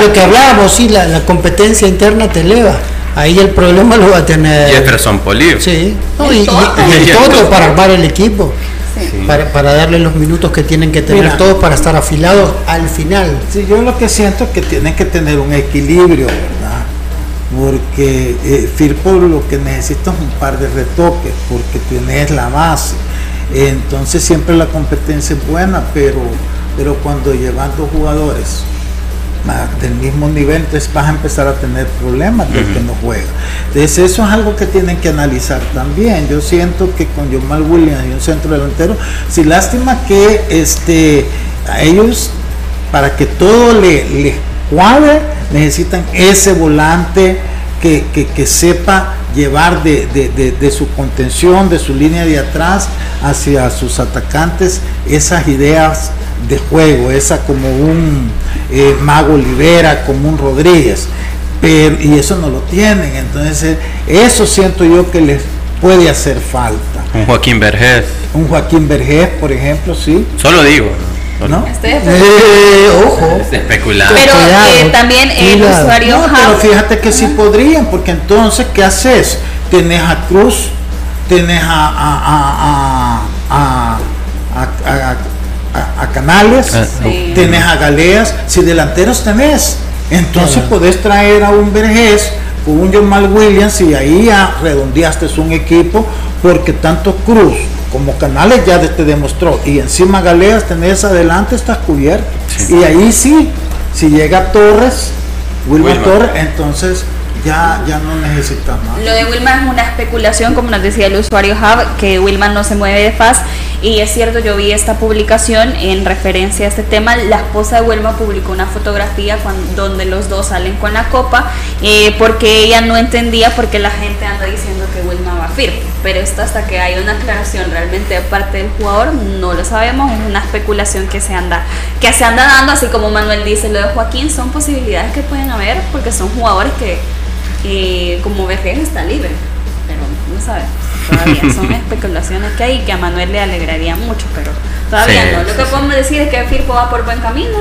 lo, que, hablábamos, sí, la, competencia interna te eleva. Ahí el problema lo va a tener. Jefferson Polio. Sí, y, todo para armar el equipo para, para, darle los minutos que tienen que tener todos para estar afilados al final. Sí, yo lo que siento es que tienen que tener un equilibrio, ¿verdad? Porque eh, Firpo lo que necesita es un par de retoques, porque tienes la base. Entonces siempre la competencia es buena, pero, pero cuando llevan dos jugadores del mismo nivel, entonces vas a empezar a tener problemas de que no juega. Entonces eso es algo que tienen que analizar también. Yo siento que con Jamal Williams y un centro delantero, si lástima que este, a ellos, para que todo les le cuadre, necesitan ese volante que, que, sepa llevar de, de, de, su contención, de su línea de atrás hacia sus atacantes, esas ideas de juego, esa como un eh, Mago Olivera, como un Rodríguez, pero, y eso no lo tienen, entonces eso siento yo que les puede hacer falta. Un Joaquín Vergés. Un Joaquín Vergés, por ejemplo, sí. Solo digo. ¿No? Eh, ojo. Especulado. Pero eh, también el usuario. pero fíjate que sí podrían, porque entonces, ¿qué haces? Tenés a Cruz, tenés a, a, a, a a, Canales, ah, tenés a Galeas, si delanteros tenés, entonces podés traer a un Vergés con un John Mal Williams y ahí ya redondeaste un equipo porque tanto Cruz como Canales ya te demostró. Y encima Galeas tenés adelante, estás cubierto. Y ahí sí, si llega Torres, Wilma, Torres, entonces ya, ya no necesita más. Lo de Wilma es una especulación, como nos decía el usuario Hub, que Wilma no se mueve de faz. Y es cierto, yo vi esta publicación en referencia a este tema. La esposa de Wilma publicó una fotografía donde los dos salen con la copa, eh, porque ella no entendía por qué la gente anda diciendo que Wilma va firme. Pero esto hasta que hay una aclaración realmente de parte del jugador, no lo sabemos. Es una especulación que se anda, que se anda dando, así como Manuel dice, lo de Joaquín son posibilidades que pueden haber, porque son jugadores que eh, como VG está libre, pero no sabemos. Todavía son especulaciones que hay y que a Manuel le alegraría mucho, pero todavía no. Lo que podemos decir es que Firpo va por buen camino.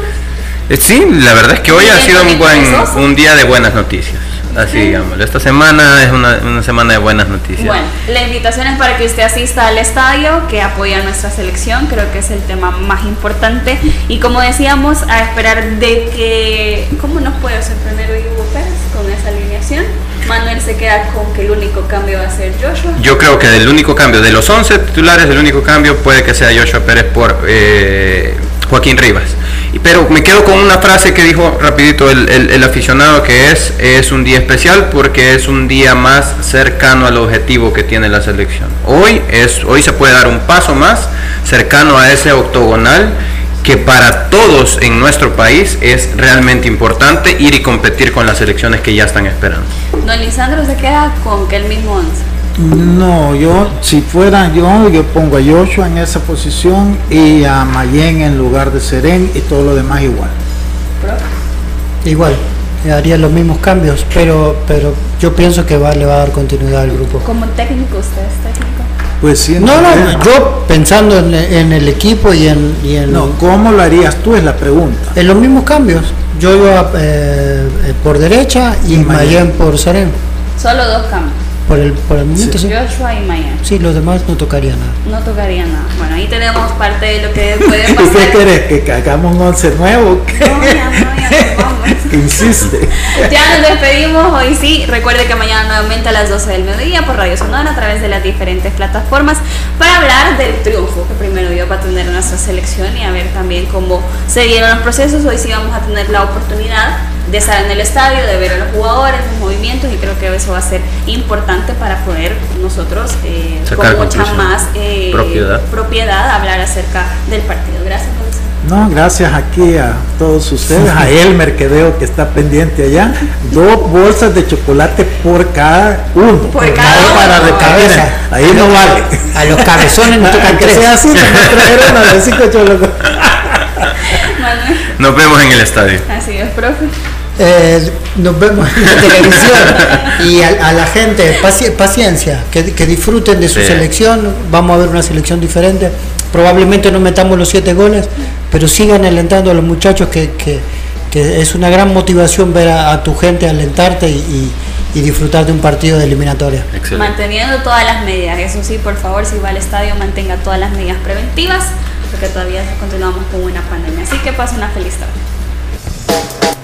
Eh, sí, la verdad es que hoy ha sido un buen un día de buenas noticias. Así digamos, esta semana es una, una, semana de buenas noticias. Bueno, la invitación es para que usted asista al estadio, que apoya a nuestra selección, creo que es el tema más importante. Y como decíamos, a esperar de que, ¿cómo nos puede sorprender hoy Hugo Pérez esa alineación? Manuel se queda con que el único cambio va a ser Joshua. Yo creo que del único cambio, de los 11 titulares, el único cambio puede que sea Joshua Pérez por eh, Joaquín Rivas. Pero me quedo con una frase que dijo rapidito el, el, aficionado que es, es un día especial porque es un día más cercano al objetivo que tiene la selección. Hoy, es, hoy se puede dar un paso más cercano a ese octogonal que para todos en nuestro país es realmente importante ir y competir con las selecciones que ya están esperando. Don Lisandro se queda con que el mismo once. No, yo, si fuera yo, yo pongo a Joshua en esa posición y a Mayen en lugar de Seren y todo lo demás igual. Igual, haría los mismos cambios, pero pero yo pienso que va, le va a dar continuidad al grupo. Como técnico, usted es técnico. Pues sí, no, no, yo pensando en, el equipo y en, y en, No, ¿cómo lo harías tú? Es la pregunta. En los mismos cambios. Yo iba eh, eh, por derecha y Mayen por Seren. Solo dos cambios. Por el, por el momento sí. Joshua y Maya. Sí, los demás no tocaría nada. No tocaría nada. Bueno, ahí tenemos parte de lo que puede pasar. ¿Usted quiere que hagamos un once nuevo? ¿Qué? No, ya, no, ya vamos. Insiste. ya nos despedimos hoy sí. Recuerde que mañana nuevamente a las 12 del mediodía por Radio Sonora a través de las diferentes plataformas para hablar del triunfo que primero dio para tener nuestra selección y a ver también cómo se dieron los procesos. Hoy sí vamos a tener la oportunidad de estar en el estadio, de ver a los jugadores, los movimientos y creo que eso va a ser importante para poder nosotros eh, con mucha más eh, propiedad. hablar acerca del partido. Gracias, No, gracias aquí a todos ustedes, a Elmer que veo que está pendiente allá. Dos bolsas de chocolate por cada uno. Por cada uno. Para recargar. Ahí no vale. A los cabezones no tocan que sea así, Nos vemos en el estadio. Así es, profe. Eh, nos vemos en la televisión. Y a, la gente paciencia, que, disfruten de su selección, vamos a ver una selección diferente, probablemente no metamos los siete goles, pero sigan alentando a los muchachos que, es una gran motivación ver a, tu gente alentarte y, disfrutar de un partido de eliminatoria. Manteniendo todas las medidas, eso sí, por favor, si va al estadio mantenga todas las medidas preventivas, porque todavía continuamos con una pandemia. Así que pase una feliz tarde.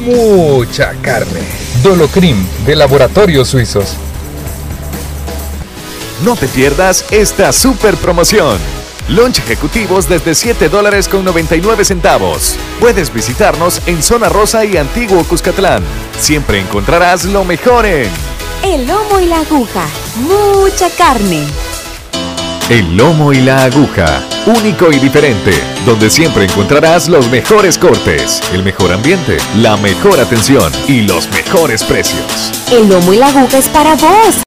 mucha carne. Dolocrim de Laboratorios Suizos. No te pierdas esta super promoción. Lunch ejecutivos desde 7 dólares con 99 centavos. Puedes visitarnos en Zona Rosa y Antiguo Cuscatlán. Siempre encontrarás lo mejor en El lomo y la aguja. Mucha carne. El lomo y la aguja, único y diferente, donde siempre encontrarás los mejores cortes, el mejor ambiente, la mejor atención y los mejores precios. El lomo y la aguja es para vos.